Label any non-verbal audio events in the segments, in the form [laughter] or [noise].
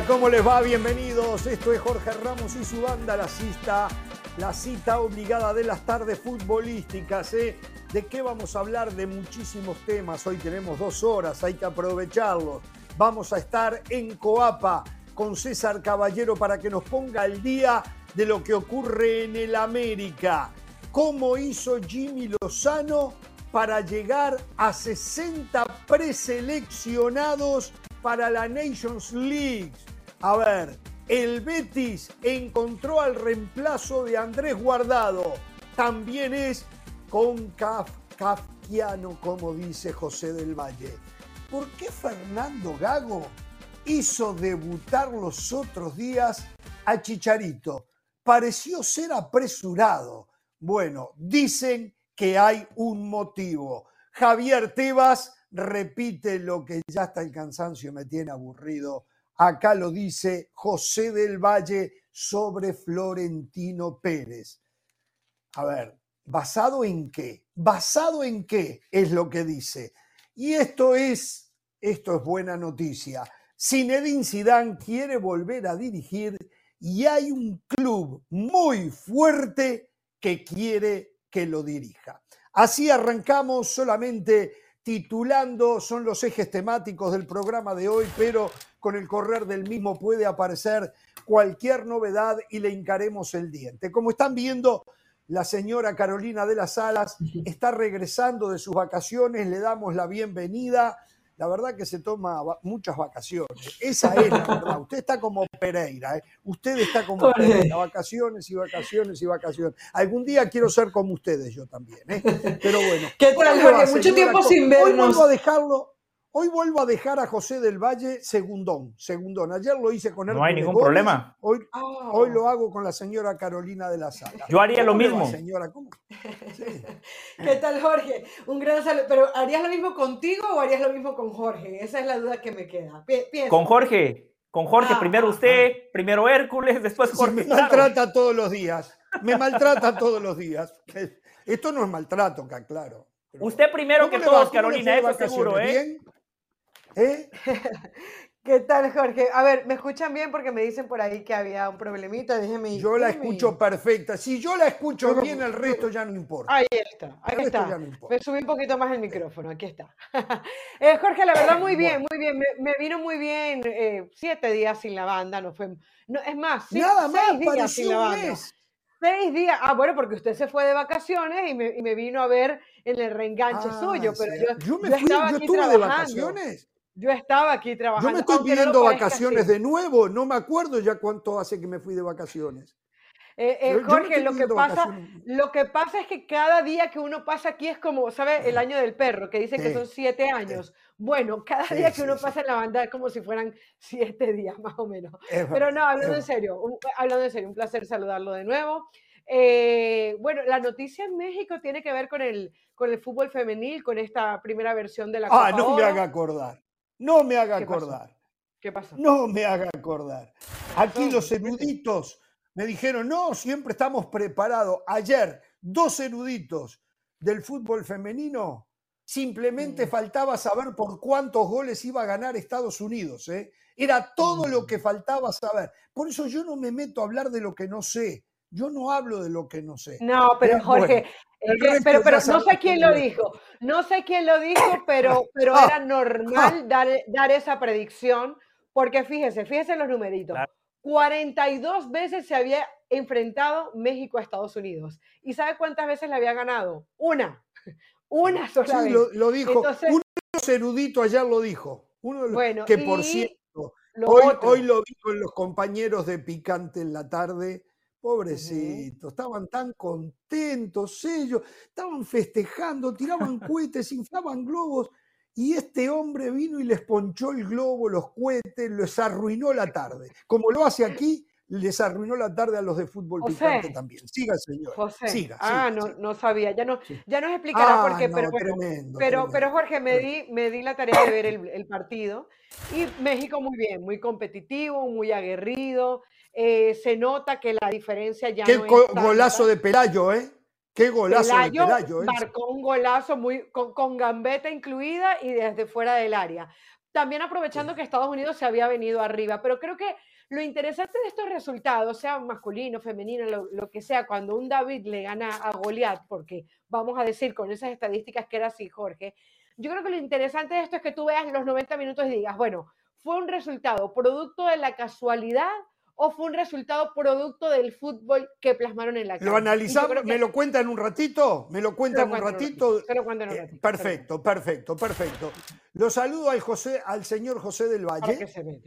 ¿cómo les va? Bienvenidos. Esto es Jorge Ramos y su banda La Cista, la cita obligada de las tardes futbolísticas. ¿eh? ¿De qué vamos a hablar? De muchísimos temas. Hoy tenemos dos horas, hay que aprovecharlos. Vamos a estar en Coapa con César Caballero para que nos ponga al día de lo que ocurre en el América. ¿Cómo hizo Jimmy Lozano para llegar a 60 preseleccionados para la Nations League? A ver, el Betis encontró al reemplazo de Andrés Guardado. También es con Kaf, kafkiano, como dice José del Valle. ¿Por qué Fernando Gago hizo debutar los otros días a Chicharito? Pareció ser apresurado. Bueno, dicen que hay un motivo. Javier Tebas repite lo que ya hasta el cansancio me tiene aburrido. Acá lo dice José del Valle sobre Florentino Pérez. A ver, ¿basado en qué? ¿Basado en qué es lo que dice? Y esto es, esto es buena noticia. Zinedine Zidane quiere volver a dirigir y hay un club muy fuerte que quiere que lo dirija. Así arrancamos solamente titulando, son los ejes temáticos del programa de hoy, pero con el correr del mismo puede aparecer cualquier novedad y le encaremos el diente. Como están viendo, la señora Carolina de las Alas está regresando de sus vacaciones, le damos la bienvenida la verdad que se toma muchas vacaciones. Esa es la verdad. Usted está como Pereira, ¿eh? usted está como Pereira, vacaciones y vacaciones y vacaciones. Algún día quiero ser como ustedes yo también, ¿eh? Pero bueno. [laughs] ¿Qué tal, Mucho tiempo sin vernos. Hoy vuelvo a dejarlo, Hoy vuelvo a dejar a José del Valle segundón, segundón. Ayer lo hice con él. No hay ningún problema. Hoy, ah. hoy, lo hago con la señora Carolina de la Sala. Yo haría lo mismo. señora? ¿Cómo? [laughs] ¿Qué tal, Jorge? Un gran saludo. ¿Pero harías lo mismo contigo o harías lo mismo con Jorge? Esa es la duda que me queda. Con Jorge. Con Jorge, ah, primero usted, ah. primero Hércules, después Jorge. me maltrata todos los días. Me maltrata todos los días. Esto no es maltrato, claro. Usted primero que todos, Carolina, eso seguro, ¿eh? ¿Bien? ¿Eh? [laughs] ¿Qué tal, Jorge? A ver, ¿me escuchan bien? Porque me dicen por ahí que había un problemita. Déjeme. Yo la escucho perfecta. Si yo la escucho bien, el resto ya no importa. Ahí está, ahí está. Me subí un poquito más el micrófono, aquí está. [laughs] Eh, Jorge, la verdad, muy bien, muy bien. Me, vino muy bien eh, siete días sin la banda. No fue, no, es más, Nada seis días sin la banda. Seis días. Ah, bueno, porque usted se fue de vacaciones y me, vino a ver en el reenganche ah, suyo. Pero yo, me fui, yo estuve de vacaciones. Yo estaba aquí trabajando. Yo me estoy pidiendo vacaciones de nuevo, no me acuerdo ya cuánto hace que me fui de vacaciones. Eh, eh, Jorge, lo que, pasa, lo que pasa es que cada día que uno pasa aquí es como, ¿sabes? El año del perro, que dicen que son siete años. Bueno, cada día que uno pasa en la banda es como si fueran siete días más o menos. Pero no, hablando en serio, un, hablando en serio, un placer saludarlo de nuevo. Eh, bueno, la noticia en México tiene que ver con el, con el fútbol femenil, con esta primera versión de la ah, Copa Ah, no me haga acordar. No me haga acordar. ¿Qué pasó? No me haga acordar. Aquí los eruditos me dijeron, no, siempre estamos preparados. Ayer, dos eruditos del fútbol femenino, simplemente mm. faltaba saber por cuántos goles iba a ganar Estados Unidos. ¿eh? Era todo lo mm. que faltaba saber. Por eso yo no me meto a hablar de lo que no sé. Yo no hablo de lo que no sé. No, pero Jorge, pero, pero no sé quién lo dijo, no sé quién lo dijo, [coughs] pero, pero era normal dar, dar esa predicción, porque fíjese, fíjese los numeritos. 42 veces se había enfrentado México a Estados Unidos. ¿Y sabe cuántas veces le había ganado? Una. [laughs] Una sola vez. Lo, lo dijo. Uno erudito ayer lo dijo. Uno bueno, que por cierto, hoy, hoy, lo vi con los compañeros de Picante en la tarde Pobrecitos, estaban tan contentos ellos, estaban festejando, tiraban [laughs] cohetes, inflaban globos, y este hombre vino y les ponchó el globo, los cohetes, les arruinó la tarde. Como lo hace aquí, les arruinó la tarde a los de fútbol picante también. Siga, señor. José. Siga, ah, no, no sabía. Ya, no, ya nos explicará por qué. Ah, pero, pero, pero, Jorge, me di, me di la tarea de ver el, el, partido. Y México muy bien, muy competitivo, muy aguerrido. Eh, se nota que la diferencia ya Qué no es golazo de Pelayo, ¿eh? Qué golazo de Pelayo. ¿eh? Marcó un golazo muy, con, gambeta incluida y desde fuera del área. también aprovechando que Estados Unidos se había venido arriba. Pero creo que lo interesante de estos resultados, sea masculino, femenino, lo, que sea, cuando un David le gana a Goliat, porque vamos a decir con esas estadísticas que era así, Jorge, yo creo que lo interesante de esto es que tú veas los 90 minutos y digas, bueno, fue un resultado producto de la casualidad o fue un resultado producto del fútbol que plasmaron en la cancha. Lo analizamos, me lo cuenta en un ratito, me lo cuenta en un ratito. Se lo un ratito. perfecto, perfecto, perfecto. Lo saludo al, José, al señor José del Valle,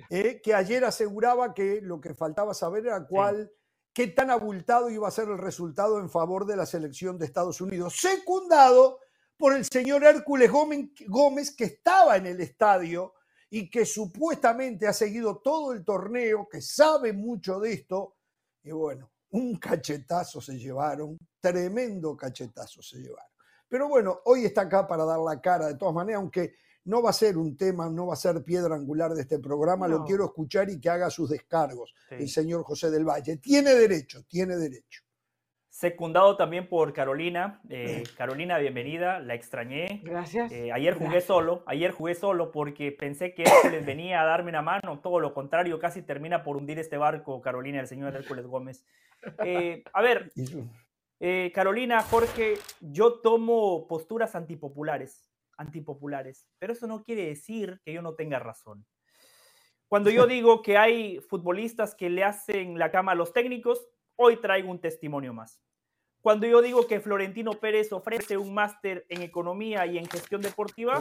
eh, que, ayer aseguraba que lo que faltaba saber era cuál, qué tan abultado iba a ser el resultado en favor de la selección de Estados Unidos, secundado por el señor Hércules Gómez, que estaba en el estadio y que supuestamente ha seguido todo el torneo, que sabe mucho de esto, y bueno, un cachetazo se llevaron, tremendo cachetazo se llevaron. Pero bueno, hoy está acá para dar la cara de todas maneras, aunque no va a ser un tema, no va a ser piedra angular de este programa, lo quiero escuchar y que haga sus descargos el señor José del Valle. Tiene derecho, tiene derecho secundado también por Carolina. Eh, Carolina, bienvenida, la extrañé. Gracias. Eh, ayer jugué solo, ayer jugué solo porque pensé que [coughs] les venía a darme una mano, todo lo contrario, casi termina por hundir este barco, Carolina, el señor Hércules Gómez. Eh, a ver, [laughs] Carolina, Jorge, yo tomo posturas antipopulares, antipopulares, pero eso no quiere decir que yo no tenga razón. Cuando yo [laughs] digo que hay futbolistas que le hacen la cama a los técnicos, hoy traigo un testimonio más. Cuando yo digo que Florentino Pérez ofrece un máster en economía y en gestión deportiva,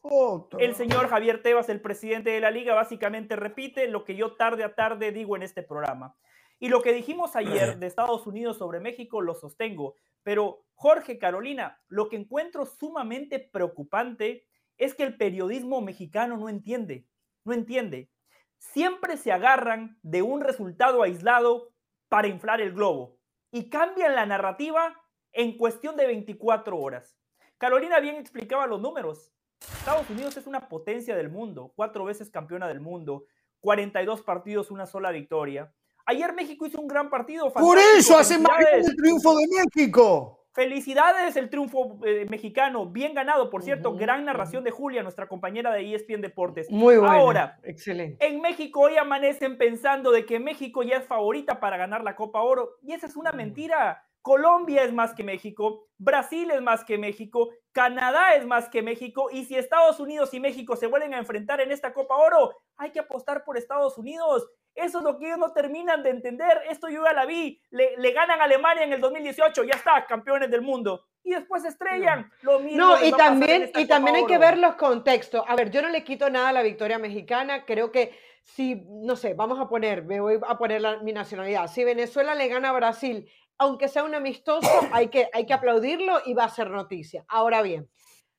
oh, el señor Javier Tebas, el presidente de la liga, básicamente repite lo que yo tarde a tarde digo en este programa. Y lo que dijimos ayer de Estados Unidos sobre México lo sostengo. Pero Jorge, Carolina, lo que encuentro sumamente preocupante es que el periodismo mexicano no entiende, no entiende. Siempre se agarran de un resultado aislado para inflar el globo y cambian la narrativa en cuestión de 24 horas. Carolina bien explicaba los números. Estados Unidos es una potencia del mundo, cuatro veces campeona del mundo, 42 partidos, una sola victoria. Ayer México hizo un gran partido. Por eso hace más el triunfo de México. Felicidades el triunfo eh, mexicano, bien ganado, por cierto, gran narración de Julia, nuestra compañera de ESPN Deportes. Muy bueno. Ahora, excelente. En México hoy amanecen pensando de que México ya es favorita para ganar la Copa Oro y esa es una mentira. Colombia es más que México, Brasil es más que México, Canadá es más que México y si Estados Unidos y México se vuelven a enfrentar en esta Copa Oro, hay que apostar por Estados Unidos. Eso es lo que ellos no terminan de entender. Esto yo ya la vi. Le, ganan a Alemania en el 2018, ya está, campeones del mundo. Y después estrellan. Lo mismo no, y también, y también hay que ver los contextos. A ver, yo no le quito nada a la victoria mexicana. Creo que si, no sé, vamos a poner, me voy a poner mi nacionalidad. Si Venezuela le gana a Brasil, aunque sea un amistoso, [coughs] hay que, hay que aplaudirlo y va a ser noticia. Ahora bien,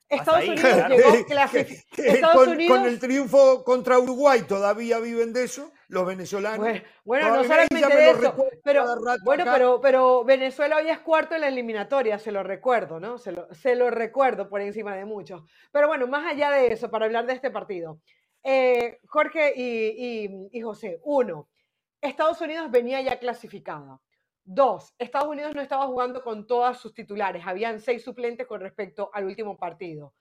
Estados Unidos llegó Unidos... con, el triunfo contra Uruguay todavía viven de eso los venezolanos. Bueno, no solamente de eso, pero, bueno, pero, pero Venezuela hoy es cuarto en la eliminatoria, se lo recuerdo, ¿no? Se lo, se lo recuerdo por encima de muchos. Pero bueno, más allá de eso, para hablar de este partido, eh, Jorge y, y José, uno, Estados Unidos venía ya clasificado. Dos, Estados Unidos no estaba jugando con todas sus titulares, habían seis suplentes con respecto al último partido.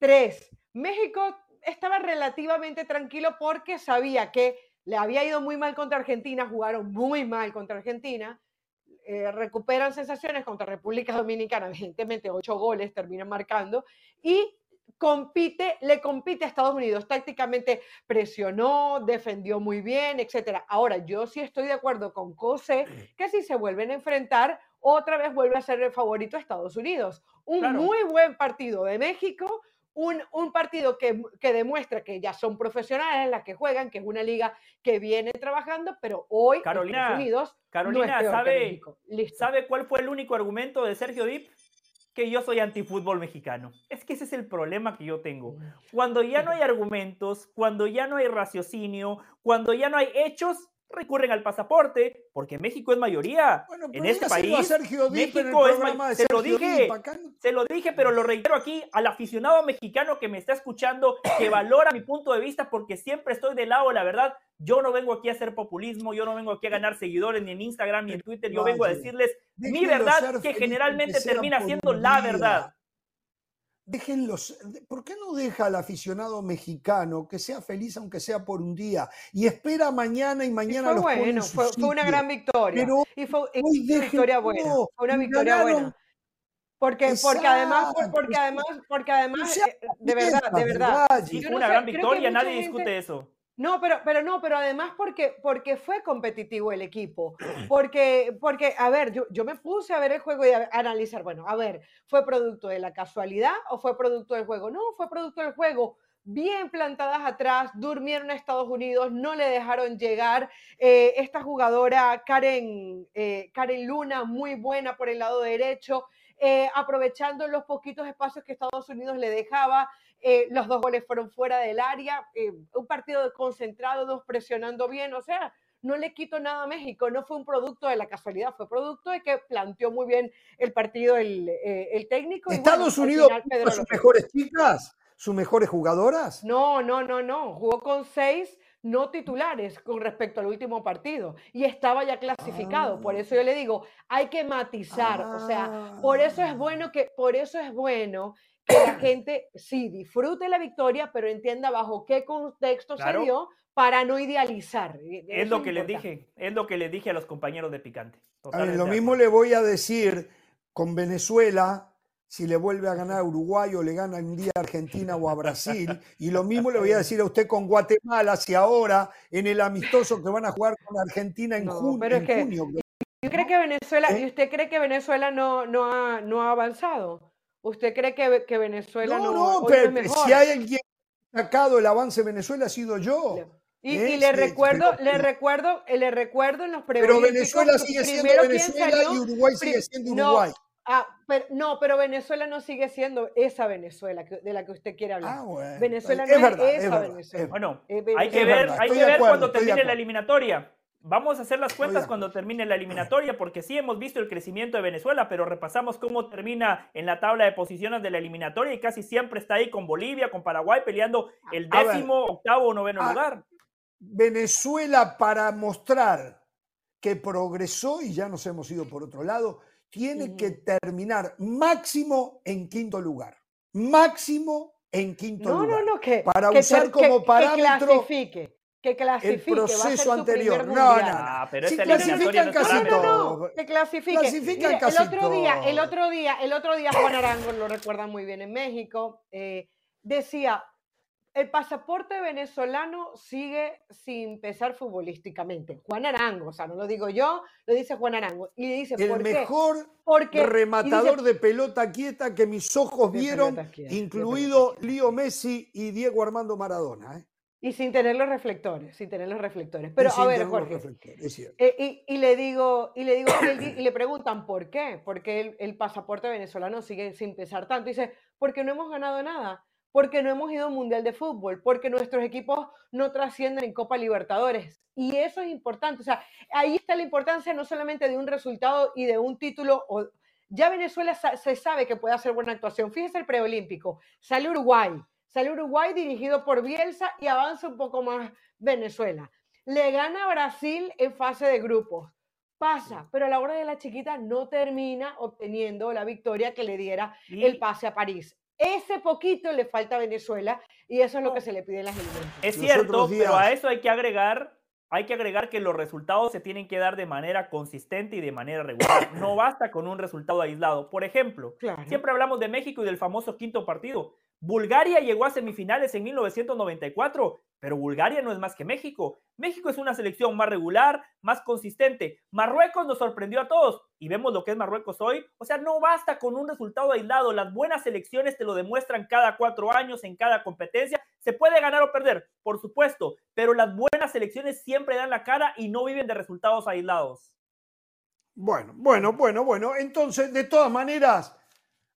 Tres, México estaba relativamente tranquilo porque sabía que le había ido muy mal contra Argentina, jugaron muy mal contra Argentina, eh, recuperan sensaciones contra República Dominicana, evidentemente ocho goles terminan marcando, y compite, le compite a Estados Unidos. Tácticamente presionó, defendió muy bien, etcétera. Ahora, yo sí estoy de acuerdo con Cose que si se vuelven a enfrentar, otra vez vuelve a ser el favorito a Estados Unidos. Un muy buen partido de México, un, un partido que, que, demuestra que ya son profesionales las que juegan, que es una liga que viene trabajando, pero hoy Carolina, Estados Unidos Carolina, ¿sabe, ¿sabe cuál fue el único argumento de Sergio Dip? Que yo soy antifútbol mexicano. Es que ese es el problema que yo tengo. Mm. Cuando ya no hay argumentos, cuando ya no hay raciocinio, cuando ya no hay hechos, recurren al pasaporte, porque México es mayoría en este país. México es se lo dije, se lo dije, pero lo reitero aquí al aficionado mexicano que me está escuchando, que [coughs] valora mi punto de vista, porque siempre estoy del lado de la verdad. Yo no vengo aquí a hacer populismo, yo no vengo aquí a ganar seguidores ni en Instagram ni en Twitter, yo vengo a decirles mi verdad, que generalmente termina siendo la verdad. Déjenlos, ¿por qué no deja al aficionado mexicano que sea feliz aunque sea por un día y espera mañana y mañana fue bueno, fue, una gran victoria. Pero y fue, una victoria buena, una victoria buena. Porque, porque además, porque además, porque además, eh, de verdad, de verdad. fue una gran victoria, nadie discute eso. No, pero, pero no, pero además porque, porque fue competitivo el equipo. Porque, porque a ver, yo, yo me puse a ver el juego y a, analizar, bueno, a ver, ¿fue producto de la casualidad o fue producto del juego? No, fue producto del juego bien plantadas atrás, durmieron a Estados Unidos, no le dejaron llegar. Eh, esta jugadora, Karen, eh, Karen Luna, muy buena por el lado derecho, eh, aprovechando los poquitos espacios que Estados Unidos le dejaba. Eh, los dos goles fueron fuera del área, eh, un partido concentrado, dos presionando bien, o sea, no le quito nada a México, no fue un producto de la casualidad, fue producto de que planteó muy bien el partido el, eh, técnico. ¿Estados Unidos sus mejores chicas, sus mejores jugadoras? No, no, no, no, jugó con seis no titulares con respecto al último partido y estaba ya clasificado. Por ah. eso yo le digo, hay que matizar, o sea, por eso es ah. bueno que, por eso es bueno que la gente sí disfrute la victoria, pero entienda bajo qué contexto se dio para no idealizar. E, es lo que les dije, es lo que les dije a los compañeros de Picante. lo mismo le voy a decir con Venezuela si le vuelve a ganar a Uruguay o le gana un día a Argentina o a Brasil. Y lo mismo le voy a [laughs] decir a usted con Guatemala, si ahora en el amistoso que van a jugar con Argentina en, junio, pero que, junio. ¿Y que Venezuela, ¿y ¿Eh? usted cree que Venezuela no, no, ha, no ha avanzado? ¿Usted cree que, que Venezuela no, no, no pero si hay alguien que ha sacado el avance de Venezuela ha sido yo. Y, y, le recuerdo, le recuerdo, le recuerdo en los Pero Venezuela sigue siendo Venezuela y Uruguay sigue siendo Uruguay. Ah, pero, no, pero Venezuela no sigue siendo esa Venezuela de la que usted quiere hablar. Ah, Venezuela no es, esa Venezuela. bueno, hay que ver, hay que ver cuando termine la eliminatoria. Vamos a hacer las cuentas cuando termine la eliminatoria, porque sí hemos visto el crecimiento de Venezuela, pero repasamos cómo termina en la tabla de posiciones de la eliminatoria y casi siempre está ahí con Bolivia, con Paraguay, peleando el décimo, octavo o noveno ah, lugar. Venezuela, para mostrar que progresó y ya nos hemos ido por otro lado, tiene que terminar máximo en quinto lugar. Máximo en quinto lugar. No, no, no, que. Para usar como parámetro. Que que clasifique. El proceso anterior. No, no, no. pero si clasifican casi todo. que clasifique. Clasifican casi el otro día, el otro día, el otro día Juan Arango lo recuerda muy bien en México. Eh, decía, el pasaporte venezolano sigue sin pesar futbolísticamente. Juan Arango, o sea, no lo digo yo, lo dice Juan Arango. Y dice, el mejor rematador de pelota quieta que mis ojos vieron, incluido Lío Messi y Diego Armando Maradona. ¿eh? Y sin tener los reflectores, sin tener los reflectores. Pero a ver, Jorge. Eh, y, le digo, y le digo, y, le preguntan por qué, porque el, el, pasaporte venezolano sigue sin pesar tanto. dice, porque no hemos ganado nada, porque no hemos ido a un mundial de fútbol, porque nuestros equipos no trascienden en Copa Libertadores. Y eso es importante. O sea, ahí está la importancia no solamente de un resultado y de un título. O, ya Venezuela se sabe que puede hacer buena actuación. Fíjese el preolímpico. Sale Uruguay Sale Uruguay dirigido por Bielsa y avanza un poco más Venezuela. Le gana a Brasil en fase de grupos. Pasa, pero a la hora de la chiquita no termina obteniendo la victoria que le diera el pase a París. Ese poquito le falta a Venezuela y eso es lo que se le pide en las eliminatorias. Es cierto, pero a eso hay que agregar hay que agregar que los resultados se tienen que dar de manera consistente y de manera regular. No basta con un resultado aislado. Por ejemplo, siempre hablamos de México y del famoso quinto partido. Bulgaria llegó a semifinales en 1994, pero Bulgaria no es más que México. México es una selección más regular, más consistente. Marruecos nos sorprendió a todos y vemos lo que es Marruecos hoy. O sea, no basta con un resultado aislado. Las buenas selecciones te lo demuestran cada cuatro años en cada competencia. Se puede ganar o perder, por supuesto, pero las buenas selecciones siempre dan la cara y no viven de resultados aislados. Bueno, bueno, bueno, bueno. Entonces, de todas maneras,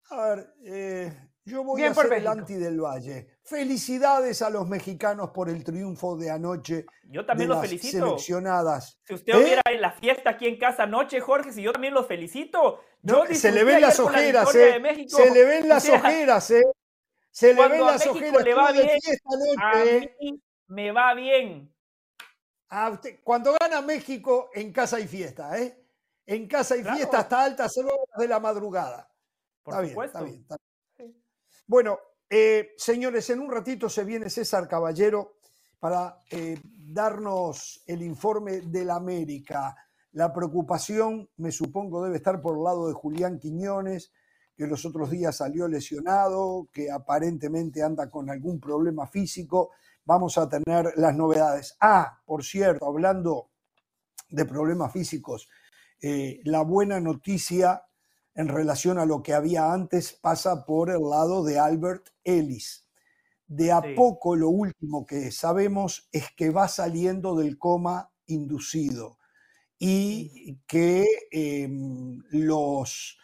a ver, eh, yo voy a ser el anti del Valle. Felicidades a los mexicanos por el triunfo de anoche. Yo también los felicito. Seleccionadas. Si usted ¿Eh? hubiera en la fiesta aquí en casa anoche, Jorge, si yo también los felicito. Yo se le ven las ojeras, ¿eh? Se le ven las ojeras, ¿eh? Se le ven las ojeras. Le va bien, a ¿eh? mí me va bien. cuando gana México, en casa hay fiesta, ¿eh? En casa hay fiesta hasta altas horas de la madrugada. Por supuesto. bien, está bien. Bueno, eh, señores, en un ratito se viene César Caballero para eh, darnos el informe de la América. La preocupación, me supongo, debe estar por el lado de Julián Quiñones, que los otros días salió lesionado, que aparentemente anda con algún problema físico. Vamos a tener las novedades. Ah, por cierto, hablando de problemas físicos, eh, la buena noticia en relación a lo que había antes pasa por el lado de Albert Ellis. De a poco lo último que sabemos es que va saliendo del coma inducido y que em, los,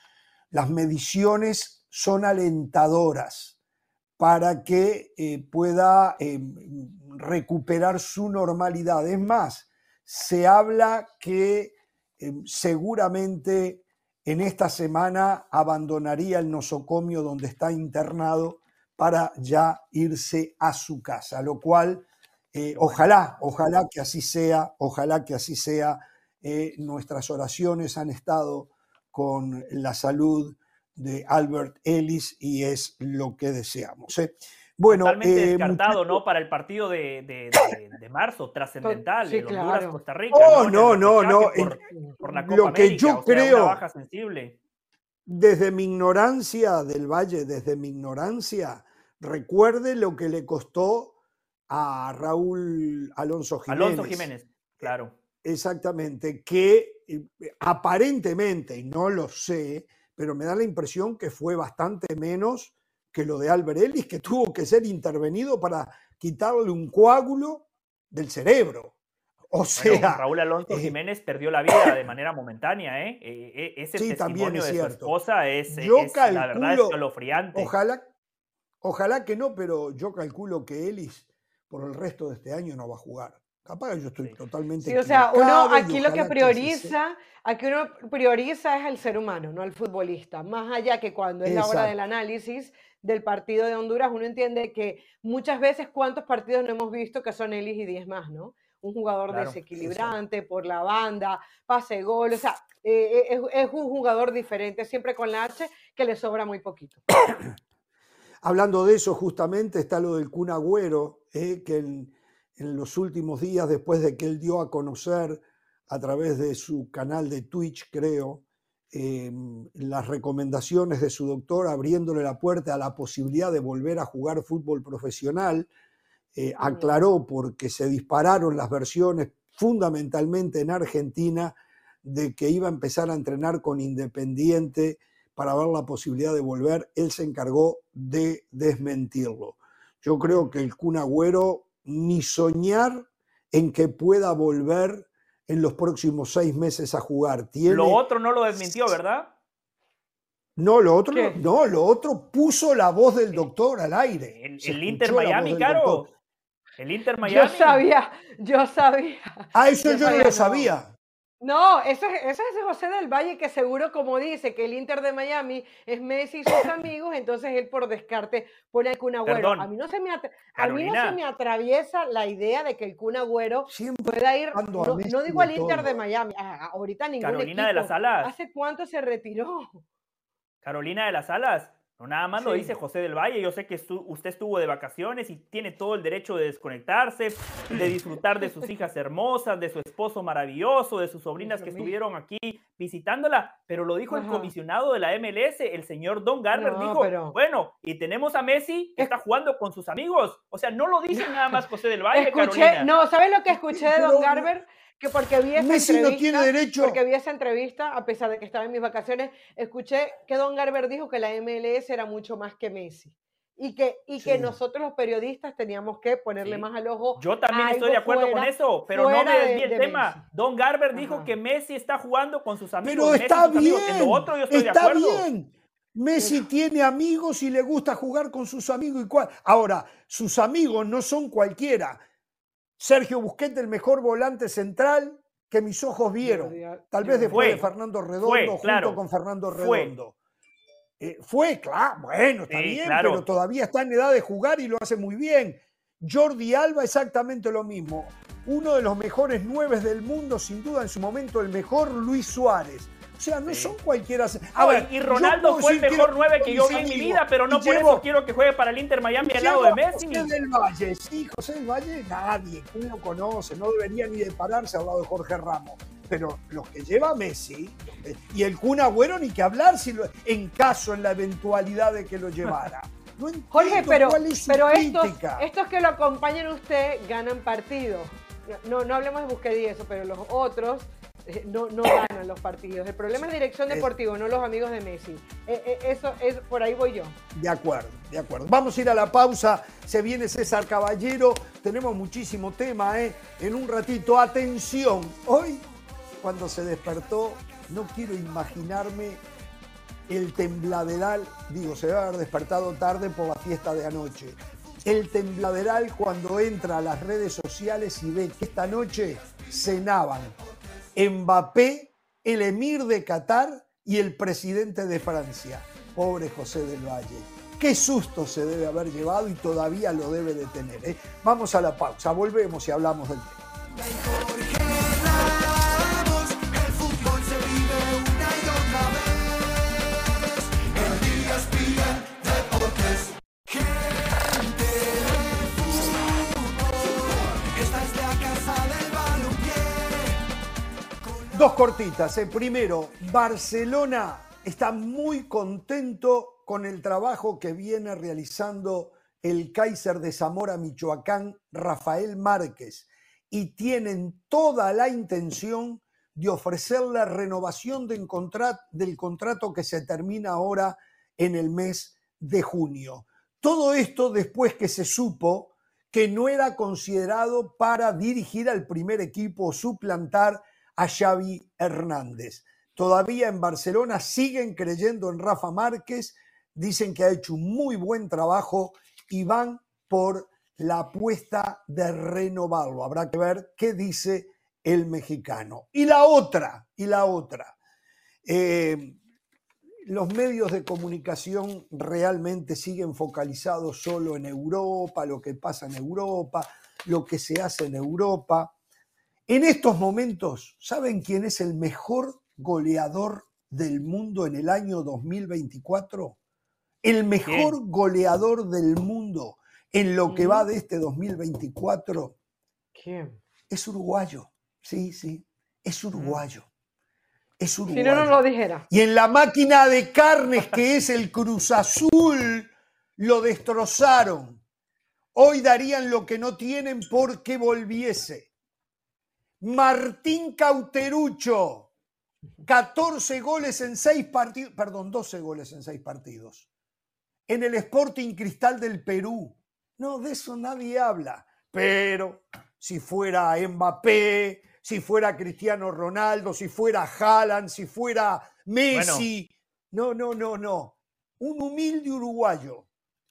las mediciones son alentadoras para que eh, pueda em, recuperar su normalidad. Es más, se habla que em, seguramente en esta semana abandonaría el nosocomio donde está internado para ya irse a su casa, lo cual eh, ojalá, ojalá que así sea, ojalá que así sea eh, nuestras oraciones han estado con la salud de Albert Ellis y es lo que deseamos. ¿eh? Bueno, Totalmente descartado, ¿no? Para el partido de, marzo, trascendental, de Honduras-Costa Rica. Oh, no, no, no. Por, la Copa lo que yo creo, baja sensible. desde mi ignorancia del Valle, desde mi ignorancia, recuerde lo que le costó a Raúl Alonso Jiménez. Alonso Jiménez, claro. Exactamente, que eh, aparentemente, y no lo sé, pero me da la impresión que fue bastante menos que lo de Albert Ellis, que tuvo que ser intervenido para quitarle un coágulo del cerebro. O sea. Raúl Alonso eh, Jiménez perdió la vida de [coughs] manera momentánea, ¿eh? eh ese sí, testimonio de su esposa es, la verdad escalofriante. Ojalá, ojalá que no, pero yo calculo que Ellis por el resto de este año no va a jugar. Capaz yo estoy totalmente. Sí, o sea, uno aquí lo que prioriza, aquí uno prioriza es al ser humano, no al futbolista. Más allá que cuando es la hora del análisis del partido de Honduras, uno entiende que muchas veces cuántos partidos no hemos visto que son Ellis y 10 más, ¿no? Un jugador desequilibrante por la banda, pase gol, o sea, eh, eh, es, un jugador diferente, siempre con la H, que le sobra muy poquito. [coughs] Hablando de eso, justamente está lo del Kun Agüero, eh, que en, en los últimos días, después de que él dio a conocer a través de su canal de Twitch, creo, em, las recomendaciones de su doctor abriéndole la puerta a la posibilidad de volver a jugar fútbol profesional, eh, aclaró porque se dispararon las versiones fundamentalmente en Argentina de que iba a empezar a entrenar con Independiente para ver la posibilidad de volver, él se encargó de desmentirlo. Yo creo que el Kun Agüero ni soñar en que pueda volver en los próximos seis meses a jugar. Lo otro no lo desmintió, ¿verdad? No, lo otro no, lo otro puso la voz del doctor al aire. El, Inter Miami, Caro. El Inter Miami. Yo sabía, yo sabía. Ah, eso yo, no lo sabía. No, eso, es José del Valle que seguro como dice que el Inter de Miami es Messi y sus [coughs] amigos, entonces él por descarte pone al Kun Agüero. A mí, no se me a mí no se me atraviesa la idea de que el Kun Agüero pueda ir, no, digo al Inter de Miami, ahorita ningún Carolina de las Alas. ¿Hace cuánto se retiró? Carolina de las Alas. No, nada más lo dice José del Valle. Yo sé que usted estuvo de vacaciones y tiene todo el derecho de desconectarse, de disfrutar de sus hijas hermosas, de su esposo maravilloso, de sus sobrinas que estuvieron aquí visitándola. Pero lo dijo el comisionado de la MLS, el señor Don Garber. dijo, bueno, y tenemos a Messi que está jugando con sus amigos. O sea, no lo dice nada más José del [laughs] Valle. Escuché, no, ¿sabes lo que escuché de [laughs] Don Garber? Que porque vi esa Messi entrevista, no tiene derecho. Porque vi esa entrevista, a pesar de que estaba en mis vacaciones, escuché que Don Garber dijo que la MLS era mucho más que Messi. Y que, y que nosotros los periodistas teníamos que ponerle más al ojo. Yo también estoy de acuerdo con eso, pero no me desvíe el tema. Don Garber dijo que Messi está jugando con sus amigos. Pero está bien. En lo otro yo estoy de acuerdo. bien. Messi tiene amigos y le gusta jugar con sus amigos. Y cual... Ahora, sus amigos no son cualquiera. Sergio Busquete, el mejor volante central que mis ojos vieron. Tal vez después de Fernando Redondo, junto con Fernando Redondo. Eh, fue, claro, bueno, está bien, pero todavía está en edad de jugar y lo hace muy bien. Jordi Alba, exactamente lo mismo. Uno de los mejores nueve del mundo, sin duda en su momento el mejor, Luis Suárez. O sea, no son cualquiera. A ver, y Ronaldo fue el mejor 9 que yo vi en mi vida, pero no por eso quiero que juegue para el Inter Miami al lado de Messi. José del Valle, sí, José del Valle, nadie, ¿quién lo conoce? No debería ni de pararse al lado de Jorge Ramos. Pero los que lleva Messi y el Kun Agüero ni que hablar si en caso, en la eventualidad de que lo llevara. No [laughs] Jorge, pero, pero estos, estos que lo acompañan a usted ganan partidos. No, no hablemos de Busquets y eso, pero los otros no, no ganan los partidos. El problema es dirección deportiva, no los amigos de Messi. Eh, eh, eso es, por ahí voy yo. De acuerdo, de acuerdo. Vamos a ir a la pausa. Se viene César Caballero. Tenemos muchísimo tema, ¿eh? En un ratito, atención. Hoy, cuando se despertó, no quiero imaginarme el tembladeral. Digo, se debe haber despertado tarde por la fiesta de anoche. El tembladeral cuando entra a las redes sociales y ve que esta noche cenaban Mbappé, el emir de Qatar y el presidente de Francia. Pobre José del Valle. Qué susto se debe haber llevado y todavía lo debe de tener. ¿eh? Vamos a la pausa, volvemos y hablamos del tema. Dos cortitas. El primero, Barcelona está muy contento con el trabajo que viene realizando el Kaiser de Zamora, Michoacán, Rafael Márquez, y tienen toda la intención de ofrecer la renovación del contrato que se termina ahora en el mes de junio. Todo esto después que se supo que no era considerado para dirigir al primer equipo o suplantar a Xavi Hernández. Todavía en Barcelona siguen creyendo en Rafa Márquez, dicen que ha hecho un muy buen trabajo y van por la apuesta de renovarlo. Habrá que ver qué dice el mexicano. Y la otra, y la otra. Eh, los medios de comunicación realmente siguen focalizados solo en Europa, lo que pasa en Europa, lo que se hace en Europa. En estos momentos, ¿saben quién es el mejor goleador del mundo en el año 2024? El mejor goleador del mundo en lo que va de este 2024 ¿Quién? es uruguayo. Sí, sí, es mm. uruguayo. Es uruguayo. Si no, no lo dijera. Y en la máquina de carnes que es el Cruz Azul, lo destrozaron. Hoy darían lo que no tienen porque volviese. Martín Cauterucho, 14 goles en 6 partidos, perdón, 12 goles en 6 partidos. En el Sporting Cristal del Perú. No, de eso nadie habla. Pero si fuera Mbappé, si fuera Cristiano Ronaldo, si fuera Haaland, si fuera Messi. No, no, no, no. Un humilde uruguayo,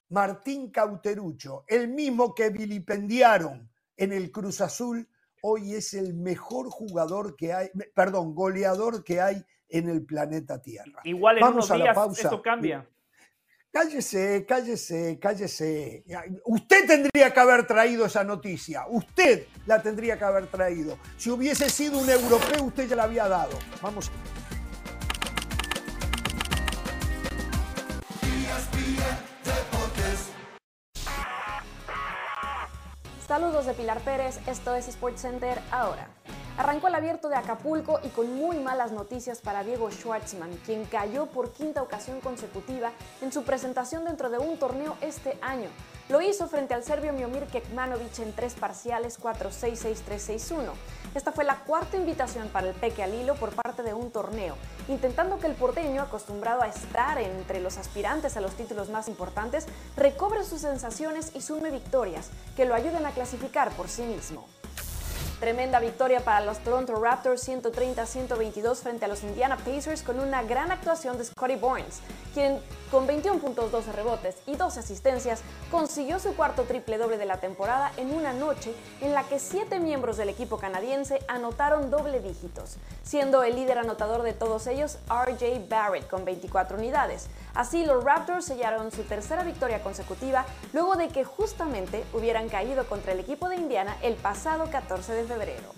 Martín Cauterucho, el mismo que vilipendiaron en el Cruz Azul hoy es el mejor jugador que hay, perdón, goleador que hay en el planeta Tierra. Igual en Vamos unos días esto cambia. Cállese, cállese, cállese. Usted tendría que haber traído esa noticia. Usted la tendría que haber traído. Si hubiese sido un europeo, usted ya la había dado. Vamos. Saludos de Pilar Pérez, esto es SportsCenter ahora. Arrancó el abierto de Acapulco y con muy malas noticias para Diego Schwartzman, quien cayó por quinta ocasión consecutiva en su presentación dentro de un torneo este año. Lo hizo frente al serbio Miomir Kekmanovic en tres parciales 4-6-6-3-6-1. Esta fue la cuarta invitación para el Peque al hilo por parte de un torneo, intentando que el porteño, acostumbrado a estar entre los aspirantes a los títulos más importantes, recobre sus sensaciones y sume victorias que lo ayuden a clasificar por sí mismo. Tremenda victoria para los Toronto Raptors 130-122 frente a los Indiana Pacers con una gran actuación de Scotty Barnes, quien con 21 puntos, 12 rebotes y 12 asistencias consiguió su cuarto triple doble de la temporada en una noche en la que siete miembros del equipo canadiense anotaron doble dígitos, siendo el líder anotador de todos ellos RJ Barrett con 24 unidades. Así los Raptors sellaron su tercera victoria consecutiva luego de que justamente hubieran caído contra el equipo de Indiana el pasado 14 de febrero.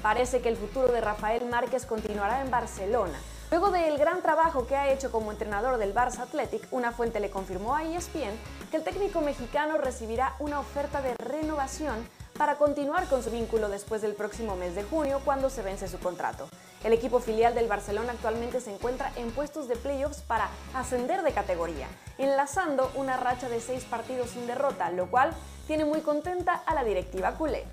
Parece que el futuro de Rafael Márquez continuará en Barcelona. Luego del gran trabajo que ha hecho como entrenador del Barça Athletic, una fuente le confirmó a ESPN que el técnico mexicano recibirá una oferta de renovación para continuar con su vínculo después del próximo mes de junio cuando se vence su contrato. El equipo filial del Barcelona actualmente se encuentra en puestos de playoffs para ascender de categoría, enlazando una racha de seis partidos sin derrota, lo cual tiene muy contenta a la directiva culé.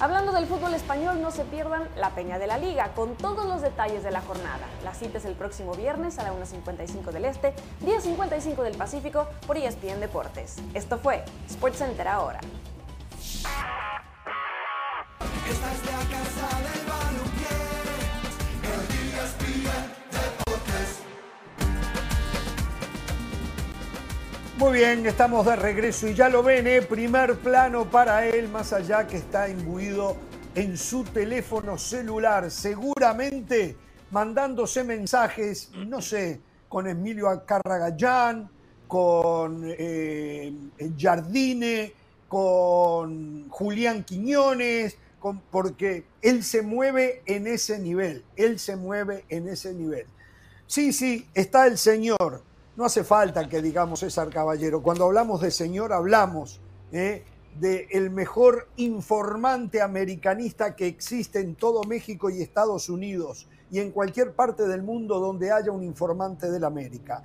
Hablando del fútbol español, no se pierdan la Peña de la Liga con todos los detalles de la jornada. La cita es el próximo viernes a la 1.55 del Este, 10.55 del Pacífico por ESPN Deportes. Esto fue SportsCenter ahora. Muy bien, estamos de regreso y ya lo ven, ¿eh? primer plano para él, más allá que está imbuido en su teléfono celular, seguramente mandándose mensajes, no sé, con Emilio Acarragallán, con eh, Jardine, con Julián Quiñones, porque él se mueve en ese nivel, él se mueve en ese nivel. Sí, sí, está el Señor. No hace falta que digamos César Caballero. Cuando hablamos de Señor, hablamos ¿eh? de el mejor informante americanista que existe en todo México y Estados Unidos y en cualquier parte del mundo donde haya un informante de la América.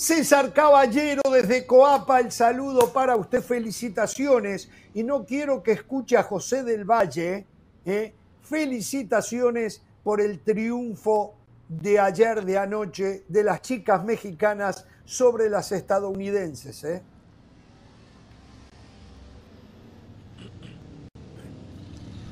César Caballero desde Coapa, el saludo para usted, felicitaciones. Y no quiero que escuche a José del Valle, ¿eh? felicitaciones por el triunfo de ayer de anoche de las chicas mexicanas sobre las estadounidenses. ¿eh?